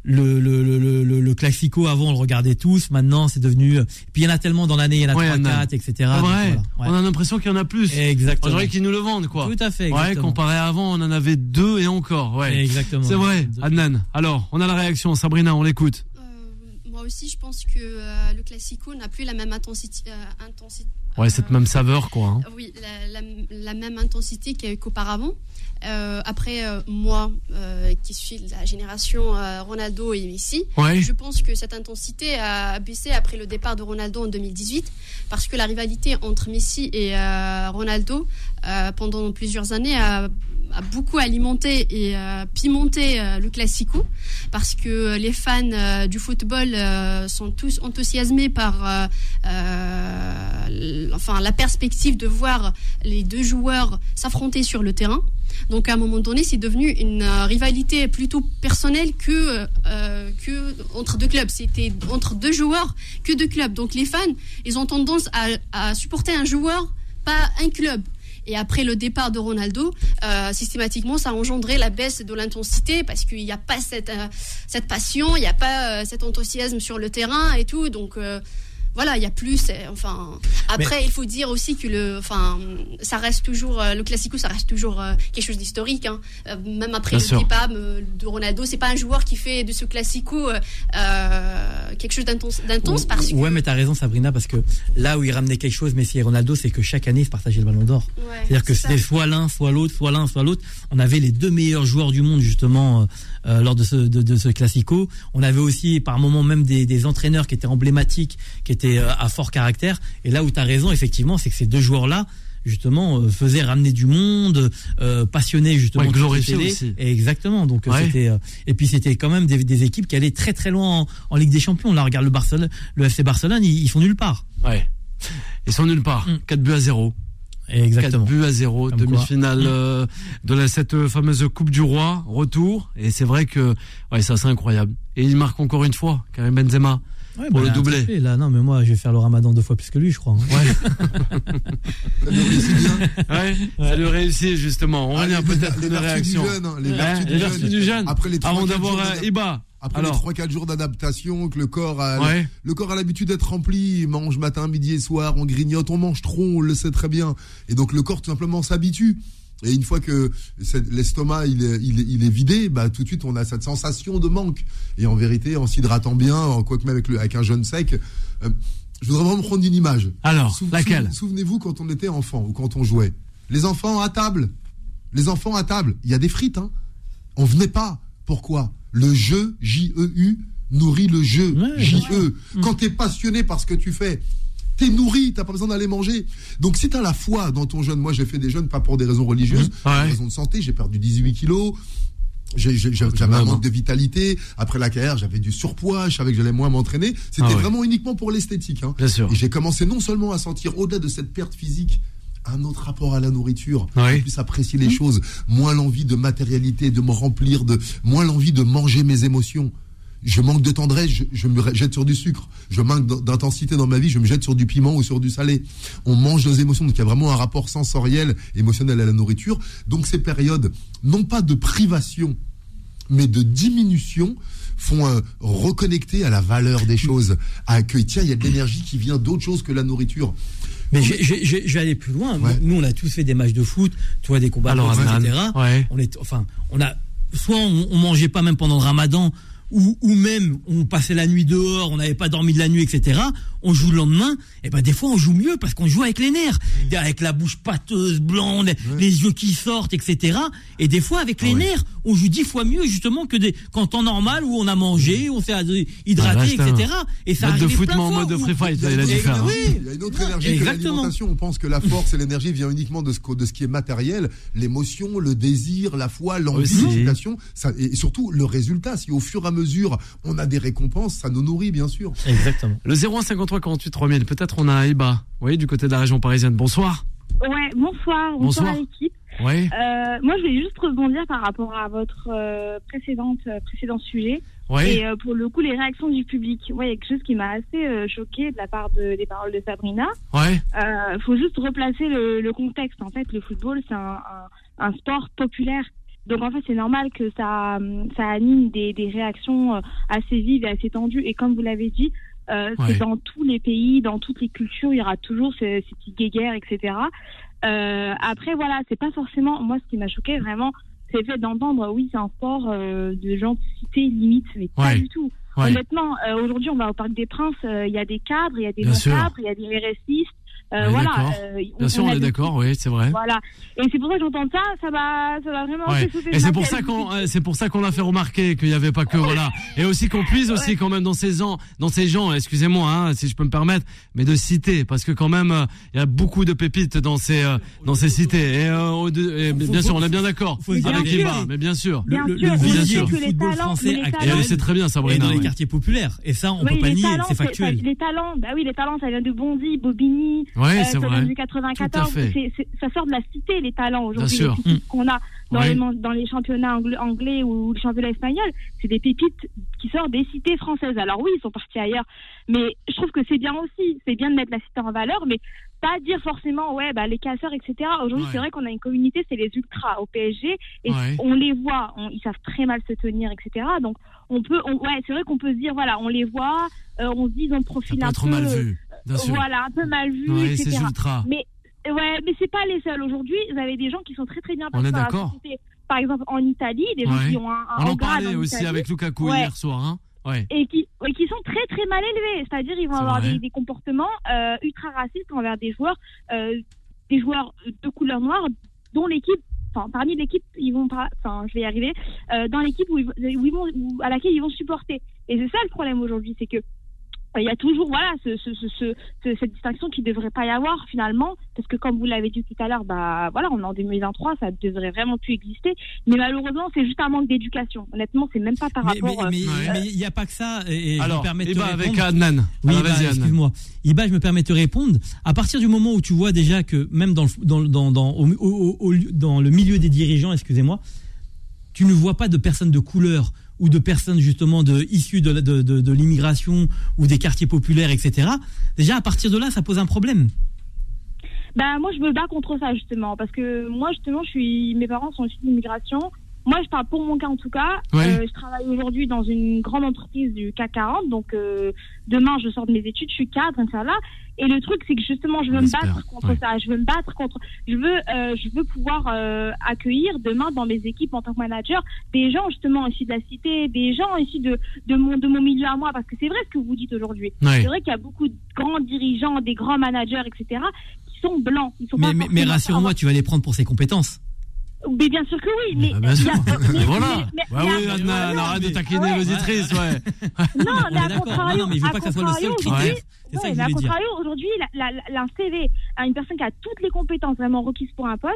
le, le, le, le, le classico avant on le regardait tous. Maintenant c'est devenu puis il y en a tellement dans l'année il y en a trois 3 4 etc on a l'impression qu'il y en a plus. Exactement. J'aurais qu'ils nous le vendent quoi. Tout à fait ouais comparé à avant on en avait deux et encore ouais. Exactement. C'est vrai Adnan. Alors on a la réaction. Sabrina on l'écoute. euh, aussi je pense que le classico n'a plus la même intensité, intensité Ouais, cette même saveur, quoi. Hein. Oui, la, même intensité qu'auparavant. Euh, après, euh, moi, euh, qui suis de la génération Ronaldo et Messi, je pense que cette intensité a baissé après le départ de Ronaldo en 2018, parce que la rivalité entre Messi et Ronaldo, pendant plusieurs années, a a beaucoup alimenté et euh, pimenté euh, le classico parce que les fans euh, du football sont tous enthousiasmés par enfin la perspective de voir les deux joueurs s'affronter sur le terrain. Donc à un moment donné, c'est devenu une rivalité plutôt personnelle que que entre deux clubs. C'était entre deux joueurs que deux clubs. Donc les fans, ils ont tendance à, à supporter un joueur, pas un club. Et après le départ de Ronaldo, euh, systématiquement, ça a engendré la baisse de l'intensité parce qu'il n'y a pas cette, euh, cette passion, il n'y a pas euh, cet enthousiasme sur le terrain et tout. Donc, voilà, il y a plus. Enfin, après, il faut dire aussi que le, enfin, ça reste toujours euh, le classico, ça reste toujours euh, quelque chose d'historique. Hein. Euh, même après le départ de Ronaldo, c'est pas un joueur qui fait de ce classico quelque chose d'intense parce que. Ouais, mais t'as raison, Sabrina, parce que là où il ramenait quelque chose, Messi et Ronaldo, c'est que chaque année, ils se partageaient le Ballon d'Or. C'est-à-dire que c'était soit l'un, soit l'autre, soit l'un, soit l'autre. On avait les deux meilleurs joueurs du monde justement lors de ce de, ce classico. On avait aussi par moments même des, des entraîneurs qui étaient emblématiques, qui étaient euh, à fort caractère. Et là où tu as raison, effectivement, c'est que ces deux joueurs-là, justement euh, faisaient ramener du monde euh, passionné justement aussi. exactement donc c'était et puis c'était quand même des, équipes qui allaient très très loin en, Ligue des Champions là regarde le Barcelone le FC Barcelone ils, sont nulle part ouais ils sont nulle part 4 mm. buts à 0 Exactement. 4 buts à 0, demi-finale mm. de la, cette fameuse Coupe du Roi, retour. Et c'est vrai que ouais, ça c'est incroyable. Et il marque encore une fois, Karim Benzema pour le doubler. là, non, mais moi, je vais faire le ramadan deux fois plus que lui, je crois. Hein. Ouais. Ouais, ça lui réussit, justement. On ah, revient peut-être les, les réactions. Du jeune, hein, les vertus, du, vertus du jeune. Après les Avant d'avoir Iba. Après les 3-4 jours d'adaptation, que le corps a, le corps a l'habitude d'être rempli, il mange matin, midi et soir, on grignote, on mange trop, on le sait très bien. Et donc le corps tout simplement s'habitue. Et une fois que l'estomac il est, il, est, vidé, bah tout de suite on a cette sensation de manque. Et en vérité, en s'hydratant bien, en quoi que même avec, le, avec un jeune sec, euh, je voudrais vraiment prendre une image. Alors, laquelle Souvenez-vous quand on était enfant ou quand on jouait. Les enfants à table. Les enfants à table. Il y a des frites. Hein. On venait pas. Pourquoi? Le jeu, J-E-U, nourrit le jeu, J-E. Quand tu es passionné par ce que tu fais, T'es nourri, t'as pas besoin d'aller manger. Donc si t'as la foi dans ton jeûne, moi j'ai fait des jeûnes pas pour des raisons religieuses, pour des raisons de santé, j'ai perdu 18 kilos. J'avais un manque de vitalité. Après la carrière, j'avais du surpoids. Je savais que j'allais moins m'entraîner. C'était ah vraiment uniquement pour l'esthétique. Hein. Bien sûr. Et j'ai commencé non seulement à sentir au-delà de cette perte physique un autre rapport à la nourriture, plus apprécier les choses, moins l'envie de matérialité, de me remplir de, moins l'envie de manger mes émotions. Je manque de tendresse, je, je me jette sur du sucre. Je manque d'intensité dans ma vie, je me jette sur du piment ou sur du salé. On mange nos émotions, donc il y a vraiment un rapport sensoriel, émotionnel à la nourriture. Donc ces périodes, non pas de privation, mais de diminution, font euh, reconnecter à la valeur des choses, à que tiens, il y a de l'énergie qui vient d'autre chose que la nourriture. Mais je vais aller plus loin. Ouais. Nous, on a tous fait des matchs de foot, toi des combats Alors, etc. ouais. On est, enfin, on a, soit on, on mangeait pas même pendant le Ramadan, ou, ou même on passait la nuit dehors, on n'avait pas dormi de la nuit, etc. On joue le lendemain, et ben des fois on joue mieux parce qu'on joue avec les nerfs, avec la bouche pâteuse, blonde, les yeux qui sortent, etc. Et des fois avec les ouais. nerfs, on joue dix fois mieux justement que des qu'en temps normal où on a mangé, on s'est hydraté, Ah, etc. Et ça Mode de foot, en mode de free fight, Il y a il y a une autre énergie que Exactement. l'alimentation. On pense que la force et l'énergie vient uniquement de ce, que- de ce qui est matériel, l'émotion, le désir, la foi, l'envie, Aussi. l'excitation, ça- et surtout le résultat. Si au fur et à mesure on a des récompenses, ça nous nourrit bien sûr. Exactement. Le 01 53 48 3000. Peut-être on a Iba. Oui, du côté de la région parisienne. Bonsoir. Ouais, bonsoir, bonsoir, Bonsoir. à l'équipe. Oui. Euh, moi, je voulais juste rebondir par rapport à votre euh, précédente, euh, précédent sujet. Oui. Et pour le coup, les réactions du public. Ouais, il y a quelque chose qui m'a assez choqué de la part de, des paroles de Sabrina. Ouais. Il faut juste replacer le, le contexte. En fait, le football, c'est un, un, un sport populaire. Donc, en fait, c'est normal que ça, ça anime des, des réactions assez vives et assez tendues. Et comme vous l'avez dit, euh, Ouais. c'est dans tous les pays, dans toutes les cultures, il y aura toujours ces, ces petites guéguerres, etc. Euh, après, voilà, c'est pas forcément. Moi, ce qui m'a choqué vraiment, c'est le fait d'entendre, oui, c'est un sport euh, de gentillité limite, mais pas du tout. Ouais. Honnêtement, euh, aujourd'hui, on va au Parc des Princes, il y a des cadres, il y a des non-cadres, il y a des RSistes. Euh, voilà. euh, Bien sûr, on est d'accord. Oui, c'est vrai. Voilà. Et c'est pour ça que j'entends ça, ça va, ça va vraiment Ouais. Et c'est pour ça qu'on, euh, c'est pour ça qu'on a fait remarquer qu'il n'y avait pas que voilà. Et aussi qu'on puisse aussi quand même dans ces gens, dans ces gens, excusez-moi, hein, si je peux me permettre, mais de citer parce que quand même euh, il y a beaucoup de pépites dans ces euh, dans ces cités. Et, euh, et bien sûr, on est bien d'accord Faut se dire avec la. Iba, mais bien sûr. Bien le, sûr, sait du que les talents- Et c'est très bien, Sabrina. dans les quartiers populaires. Et ça, on peut pas les nier, c'est factuel. les talents, bah oui, les talents, ça vient de Bondy, Bobigny, Ouais, euh, c'est vrai. vient du Tout 94. à fait. C'est- c'est- ça sort de la cité, les talents aujourd'hui. Bien sûr. Les pépites qu'on a dans, Ouais. les, dans les championnats angl- anglais ou les championnats espagnols, c'est des pépites qui sortent des cités françaises. Alors oui, ils sont partis ailleurs, mais je trouve que c'est bien aussi. C'est bien de mettre la cité en valeur, mais pas dire forcément, ouais, bah, les casseurs, etc. Aujourd'hui, Ouais. c'est vrai qu'on a une communauté, c'est les ultras au PSG, et Ouais. on les voit, on- ils savent très mal se tenir, etc. Donc, on peut, on- ouais, c'est vrai qu'on peut se dire, voilà, on les voit, euh, on se dit, ils ont le Ça profil peut un peu, mal vu. Voilà, un peu mal vu, Ouais, etc. ces ultras. Mais ouais, mais c'est pas les seuls. Aujourd'hui, vous avez des gens qui sont très très bien On est d'accord. Par exemple, en Italie, des gens Ouais. qui ont un, un On en parlait en aussi Italie, avec Lukaku Ouais. hier soir, hein. Ouais. et qui, et qui sont très très mal élevés. C'est-à-dire, ils vont avoir des, des comportements euh, ultra racistes envers des joueurs, euh, des joueurs de couleur noire, dont l'équipe. Enfin, parmi l'équipe, ils vont pas. Enfin, je vais y arriver. euh, dans l'équipe où, ils- où ils vont, où- à laquelle ils vont supporter. Et c'est ça le problème aujourd'hui, c'est que il y a toujours voilà ce, ce, ce, ce- ce- cette distinction qui devrait pas y avoir finalement parce que comme vous l'avez dit tout à l'heure bah voilà on est en 2023 ça devrait vraiment plus exister mais malheureusement c'est juste un manque d'éducation honnêtement c'est même pas par Mais rapport euh, mais- Ouais. mais il n'y a pas que ça. Et, et je me Alors, permets de Iba avec répondre. Adnan. Oui, Alors, bah, vas-y, Adnan. excuse-moi. Iba, je me permets de te répondre. À partir du moment où tu vois déjà que même dans le, dans, dans, dans, au- au- au- dans le milieu des dirigeants, excusez-moi, tu ne vois pas de personnes de couleur ou de personnes justement de, issues de, de, de, de l'immigration ou des quartiers populaires, etc. Déjà, à partir de là, ça pose un problème. Bah moi je me bats contre ça justement parce que moi justement je suis mes parents sont issus de l'immigration. Moi je parle pour mon cas en tout cas. Ouais. Euh, je travaille aujourd'hui dans une grande entreprise du CAC 40 donc euh, demain je sors de mes études, je suis cadre là et le truc c'est que justement je veux me battre contre ouais. ça, je veux me battre contre je veux euh, je veux pouvoir euh, accueillir demain dans mes équipes en tant que manager des gens justement issus de la cité, des gens issus de de mon de mon milieu à moi parce que c'est vrai ce que vous dites aujourd'hui. Ouais. C'est vrai qu'il y a beaucoup de grands dirigeants, des grands managers, etc., qui sont blancs. Ils sont Mais, mais, rassure-moi, tu vas les prendre pour ses compétences. Mais bien sûr que oui. Mais Ah, bien sûr. voilà. Bah oui, non, arrête de taquiner ouais. l'auditrice, ouais. Non, On mais à contrario, Non, non, mais il veut à pas que ça soit le seul que je mais à contrario, aujourd'hui, un CV à une personne qui a toutes les compétences vraiment requises pour un poste,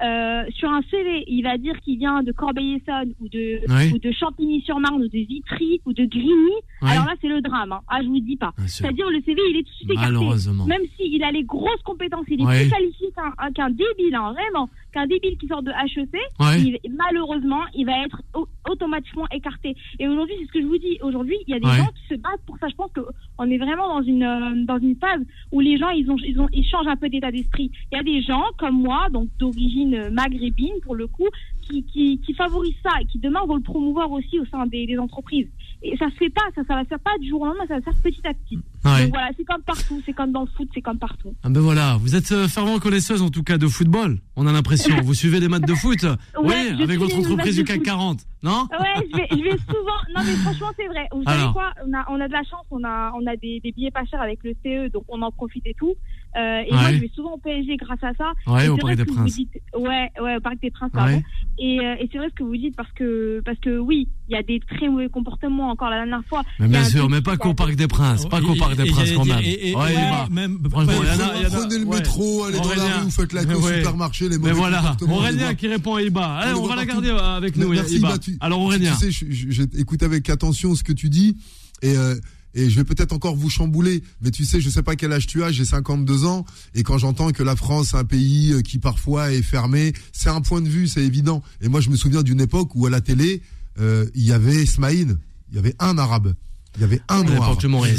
euh, sur un CV, il va dire qu'il vient de Corbeil-Essonnes ou de, Oui. ou de Champigny-sur-Marne ou de Vitry ou de Grigny, Oui. alors là, c'est le drame. Hein. Ah, je vous dis pas. C'est-à-dire, le CV, il est tout de suite écarté. Malheureusement. Même s'il a les grosses compétences, il est Oui. plus qualifié qu'un un- qu'un débile, hein, vraiment, qu'un débile qui sort de HEC, il- malheureusement, il va être au- automatiquement écarté. Et aujourd'hui, c'est ce que je vous dis. Aujourd'hui, il y a des Ouais. gens qui se battent pour ça. Je pense qu'on est vraiment dans une euh, dans une phase où les gens, ils ont ils ont ils changent un peu d'état d'esprit. Il y a des gens comme moi, donc d'origine maghrébine pour le coup, qui, qui, qui favorisent ça et qui demain vont le promouvoir aussi au sein des, des entreprises. Et ça se fait pas, ça, ça va se faire pas du jour au lendemain, ça va se faire petit à petit. Ouais. Donc voilà, c'est comme partout, c'est comme dans le foot, c'est comme partout. Ah ben voilà, vous êtes euh, fervent connaisseuse en tout cas de football, on a l'impression. Vous suivez les matchs de foot Oui, avec votre entreprise du CAC foot. 40, non Ouais, je vais, je vais souvent. Non, mais franchement, c'est vrai. Vous Alors. savez quoi? On a, on a de la chance, on a, on a des, des billets pas chers avec le CE, donc on en profite et tout. Euh, et moi, je vais souvent au PSG grâce à ça. Ouais, au c'est Parc vrai des que vous Princes. dites- ouais, ouais, au Parc des Princes, Ouais. pardon. Et, euh, et c'est vrai ce que vous dites parce que, parce que oui, il y a des très mauvais comportements encore la dernière fois. Mais bien sûr, mais pas qu'au Parc des Princes, pas qu'au Parc des Princes quand même. et- et- Ouais, même- Franchement, il y en a- Prenez le métro, allez dans la rue, faites la queue au supermarché, les Mais mauvais voilà, comportements, on les Aurélien qui répond à Iba. Allez, On va la garder euh, avec nous, Merci, Iba. Alors Aurélien. Tu sais, j'écoute avec attention ce que tu dis et euh, et je vais peut-être encore vous chambouler, mais tu sais, je sais pas quel âge tu as, j'ai 52 ans et quand j'entends que la France est un pays euh, qui parfois est fermé, c'est un point de vue, c'est évident. Et moi, je me souviens d'une époque où à la télé, euh, il y avait Smaïn, il y avait un arabe. Il y avait un noir.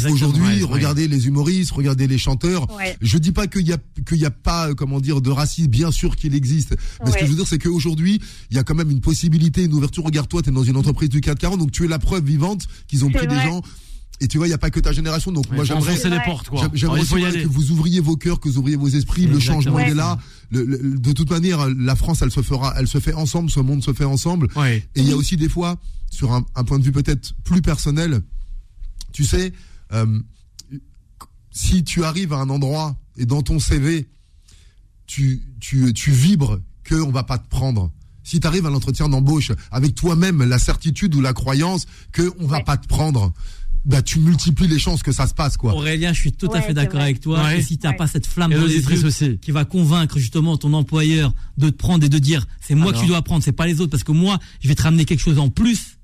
Aujourd'hui, Ouais, ouais. regardez les humoristes, regardez les chanteurs. Ouais. Je dis pas qu'il y a qu'il y a pas euh, comment dire de racisme, bien sûr qu'il existe. Mais ce que je veux dire, c'est qu'aujourd'hui, il y a quand même une possibilité, une ouverture. Regarde-toi, tu es dans une entreprise du 440, donc tu es la preuve vivante qu'ils ont pris des gens. Et tu vois, il n'y a pas que ta génération. Donc moi, j'aimerais les portes, quoi. J'aimerais que vous ouvriez vos cœurs, que vous ouvriez vos esprits. Le Exactement. changement, il est là. Le- le- de toute manière, la France, elle se fera, elle se fait ensemble. Ce monde se fait ensemble. Ouais. Et il y a aussi des fois, sur un, un point de vue peut-être plus personnel, tu sais, euh, si tu arrives à un endroit et dans ton CV, tu, tu, tu vibres qu'on va pas te prendre. Si tu arrives à l'entretien d'embauche avec toi-même la certitude ou la croyance qu'on va Ouais. pas te prendre, bah tu multiplies les chances que ça se passe quoi. Aurélien, je suis tout à Ouais, fait d'accord avec toi. Ouais. Et si t'as Ouais. pas cette flamme Et dans les l'auditrice yeux aussi. qui va convaincre justement ton employeur de te prendre et de dire c'est moi Alors que tu dois prendre, c'est pas les autres, parce que moi je vais te ramener quelque chose en plus.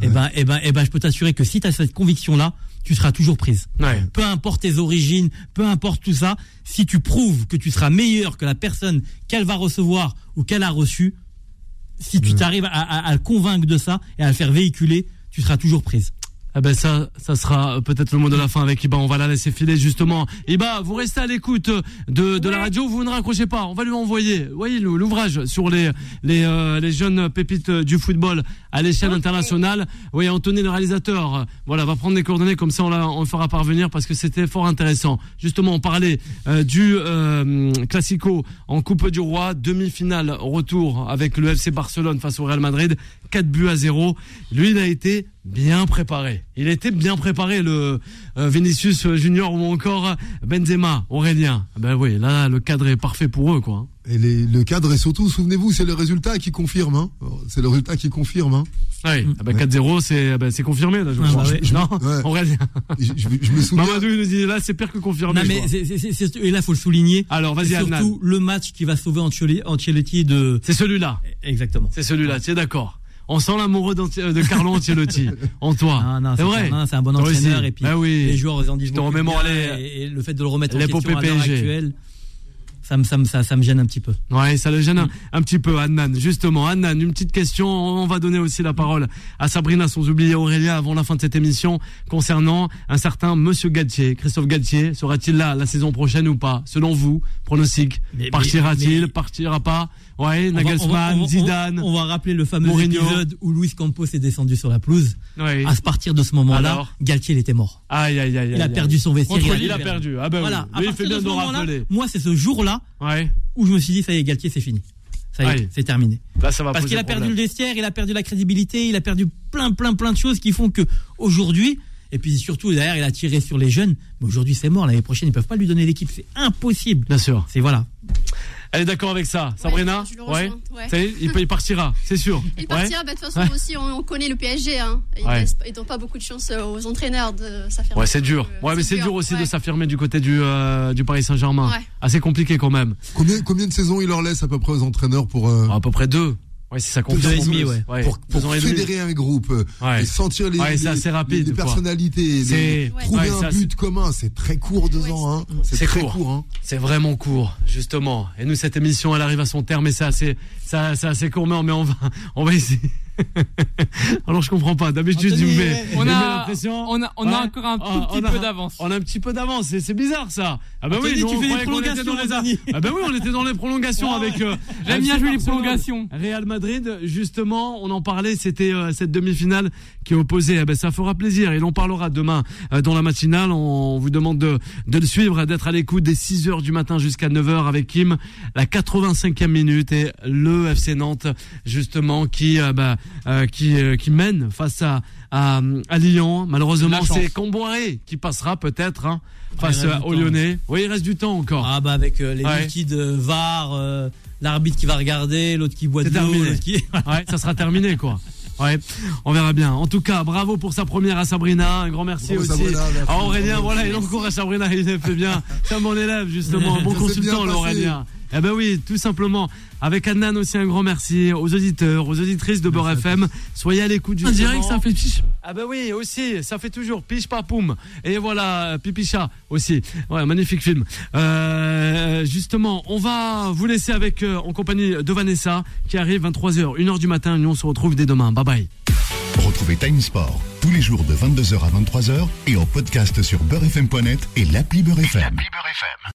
Et ben, et ben, et ben, je peux t'assurer que si tu as cette conviction là, tu seras toujours prise. Ouais. Peu importe tes origines, peu importe tout ça, si tu prouves que tu seras meilleur que la personne qu'elle va recevoir ou qu'elle a reçue, si tu t'arrives à, à- à le convaincre de ça et à le faire véhiculer, tu seras toujours prise. Ah ben ça, ça sera euh, peut-être le mot de la fin avec Iba. On va la laisser filer justement. Iba, vous restez à l'écoute de, de la radio. Vous ne raccrochez pas. On va lui envoyer, voyez, l'ouvrage sur les les, euh, les jeunes pépites du football à l'échelle internationale. Oui, Anthony, le réalisateur, euh, voilà, va prendre les coordonnées comme ça, on, la, on le fera parvenir parce que c'était fort intéressant. Justement, on parlait euh, du euh, classico en Coupe du Roi, demi-finale retour avec le FC Barcelone face au Real Madrid, 4 buts à 0. Lui, il a été bien préparé. Il était bien préparé, le euh, Vinicius Junior ou encore Benzema, Aurélien. Ben oui, là, le cadre est parfait pour eux, quoi. Et les- le cadre et surtout, souvenez-vous, c'est le résultat qui confirme. Hein. C'est le résultat qui confirme. Hein. Oui, ah ben 4-0, c'est ben, c'est confirmé, là, je Ah, bah. Non, Ouais. Aurélien. Je, je- je me souviens. Mamadou, il nous dit, là, c'est pire que confirmé. Non, mais et là, faut le souligner. Alors, vas-y, Adnan. surtout le match qui va sauver Ancelotti Ancelotti de. C'est celui-là. Exactement. C'est celui-là, tu es d'accord. On sent l'amoureux d'Anti- de Carlo Ancelotti en toi. Ah, non, c'est vrai. c'est un bon entraîneur et puis Ah oui. les joueurs en disent Je te beaucoup bien, et, et le fait de le remettre en l'épopée question à l'heure actuelle, ça me, ça, me, ça, ça me gêne un petit peu. Ouais, ça le gêne un, un petit peu, Annan. Justement, Annan, une petite question. On va donner aussi la parole à Sabrina, sans oublier Aurélien, avant la fin de cette émission, concernant un certain Monsieur Galtier. Christophe Galtier, sera-t-il là la saison prochaine ou pas Selon vous, pronostic? Partira-t-il? mais- Partira pas? Ouais, On va- on va- on Zidane. On, on va rappeler le fameux Mourinho. épisode où Luis Campos est descendu sur la pelouse. Ouais. À partir de ce moment-là, Galtier il était mort. Aïe, aïe, aïe, Il a perdu son vestiaire. Il a perdu. Ah ben voilà. oui. Il fait bien de rappeler. moi c'est ce jour-là Ouais. où je me suis dit ça y est Galtier c'est fini. Ça y est, c'est terminé. Là, ça va Parce qu'il a perdu problème. le vestiaire, il a perdu la crédibilité, il a perdu plein, plein, plein de choses qui font que aujourd'hui, et puis surtout derrière, il a tiré sur les jeunes. Mais aujourd'hui, c'est mort. L'année prochaine, ils peuvent pas lui donner l'équipe. C'est impossible. Bien sûr. C'est voilà. Elle est d'accord avec ça, Sabrina je le rejoins, ouais. Ça y est, il, il partira, c'est sûr. Il Ouais. partira, bah, de toute façon Ouais. aussi, on, on connaît le PSG. Hein. Ils ils donnent pas beaucoup de chance euh, aux entraîneurs de s'affirmer. Ouais, c'est dur. Euh, Ouais, mais c'est dur aussi de s'affirmer du côté du, euh, du Paris Saint-Germain. Ouais. Assez compliqué quand même. Combien, combien de saisons il leur laisse à peu près aux entraîneurs pour, euh, À peu près deux. Ouais, si ça compte. Deux et en demi, plus. ouais. pour, pour fédérer un groupe euh, Ouais. et sentir les, Ouais, c'est les- assez rapide, les personnalités, les- C'est- Ouais. trouver ouais, un but commun, c'est très court deux Ouais, ans. Hein. C'est C'est très court. court. hein. C'est vraiment court, justement. Et nous, cette émission, elle arrive à son terme et c'est assez, c'est assez court, mais on- mais on va, on va essayer. Alors, je comprends pas. D'habitude, tu me mets, On a, on a, on Ouais. a encore un Ah, petit on a- peu d'avance. On a un petit peu d'avance, c'est bizarre ça. Ah bah Anthony, oui, nous, tu on fais les était dans prolongations, les. Ah bah oui, on était dans les prolongations avec. euh, J'aime bien jouer les prolongations. Real Madrid, justement, on en parlait, c'était euh, cette demi-finale qui est opposée. Eh ben, ça fera plaisir et l'on parlera demain euh, dans la matinale. On vous demande de, de le suivre, d'être à l'écoute des 6 heures du matin jusqu'à 9 heures avec Kim, la 85e minute et le FC Nantes, justement, qui bah, euh, qui euh, qui mène face à à, à Lyon. Malheureusement, c'est Comboiré qui passera peut-être hein, face euh, temps. Lyonnais. Oui, il reste du temps encore. Ah bah avec euh, les Ouais. liquides euh, VAR, euh, l'arbitre qui va regarder, l'autre qui boit de l'eau, qui... Ouais, ça sera terminé quoi. Ouais, on verra bien. En tout cas, bravo pour sa première à Sabrina. Un grand merci aussi Sabrina, merci. à Aurélien. Bravo. Voilà, il encourage Sabrina. Il fait bien. C'est un bon élève justement, un bon Ça consultant, l'Aurélien. Eh ben oui, tout simplement. Avec Adnan aussi un grand merci aux auditeurs, aux auditrices de Beurre FM. Soyez à l'écoute dirait que ça fait piche. Ah ben oui, aussi, ça fait toujours piche pas poum. Et voilà, pipicha aussi. Ouais, magnifique film. Euh, justement, on va vous laisser avec euh, en compagnie de Vanessa qui arrive 23h, 1h du matin. Nous on se retrouve dès demain. Bye bye. Retrouvez Time Sport tous les jours de 22h à 23h et en podcast sur beurrefm.net et l'appli Beurre FM.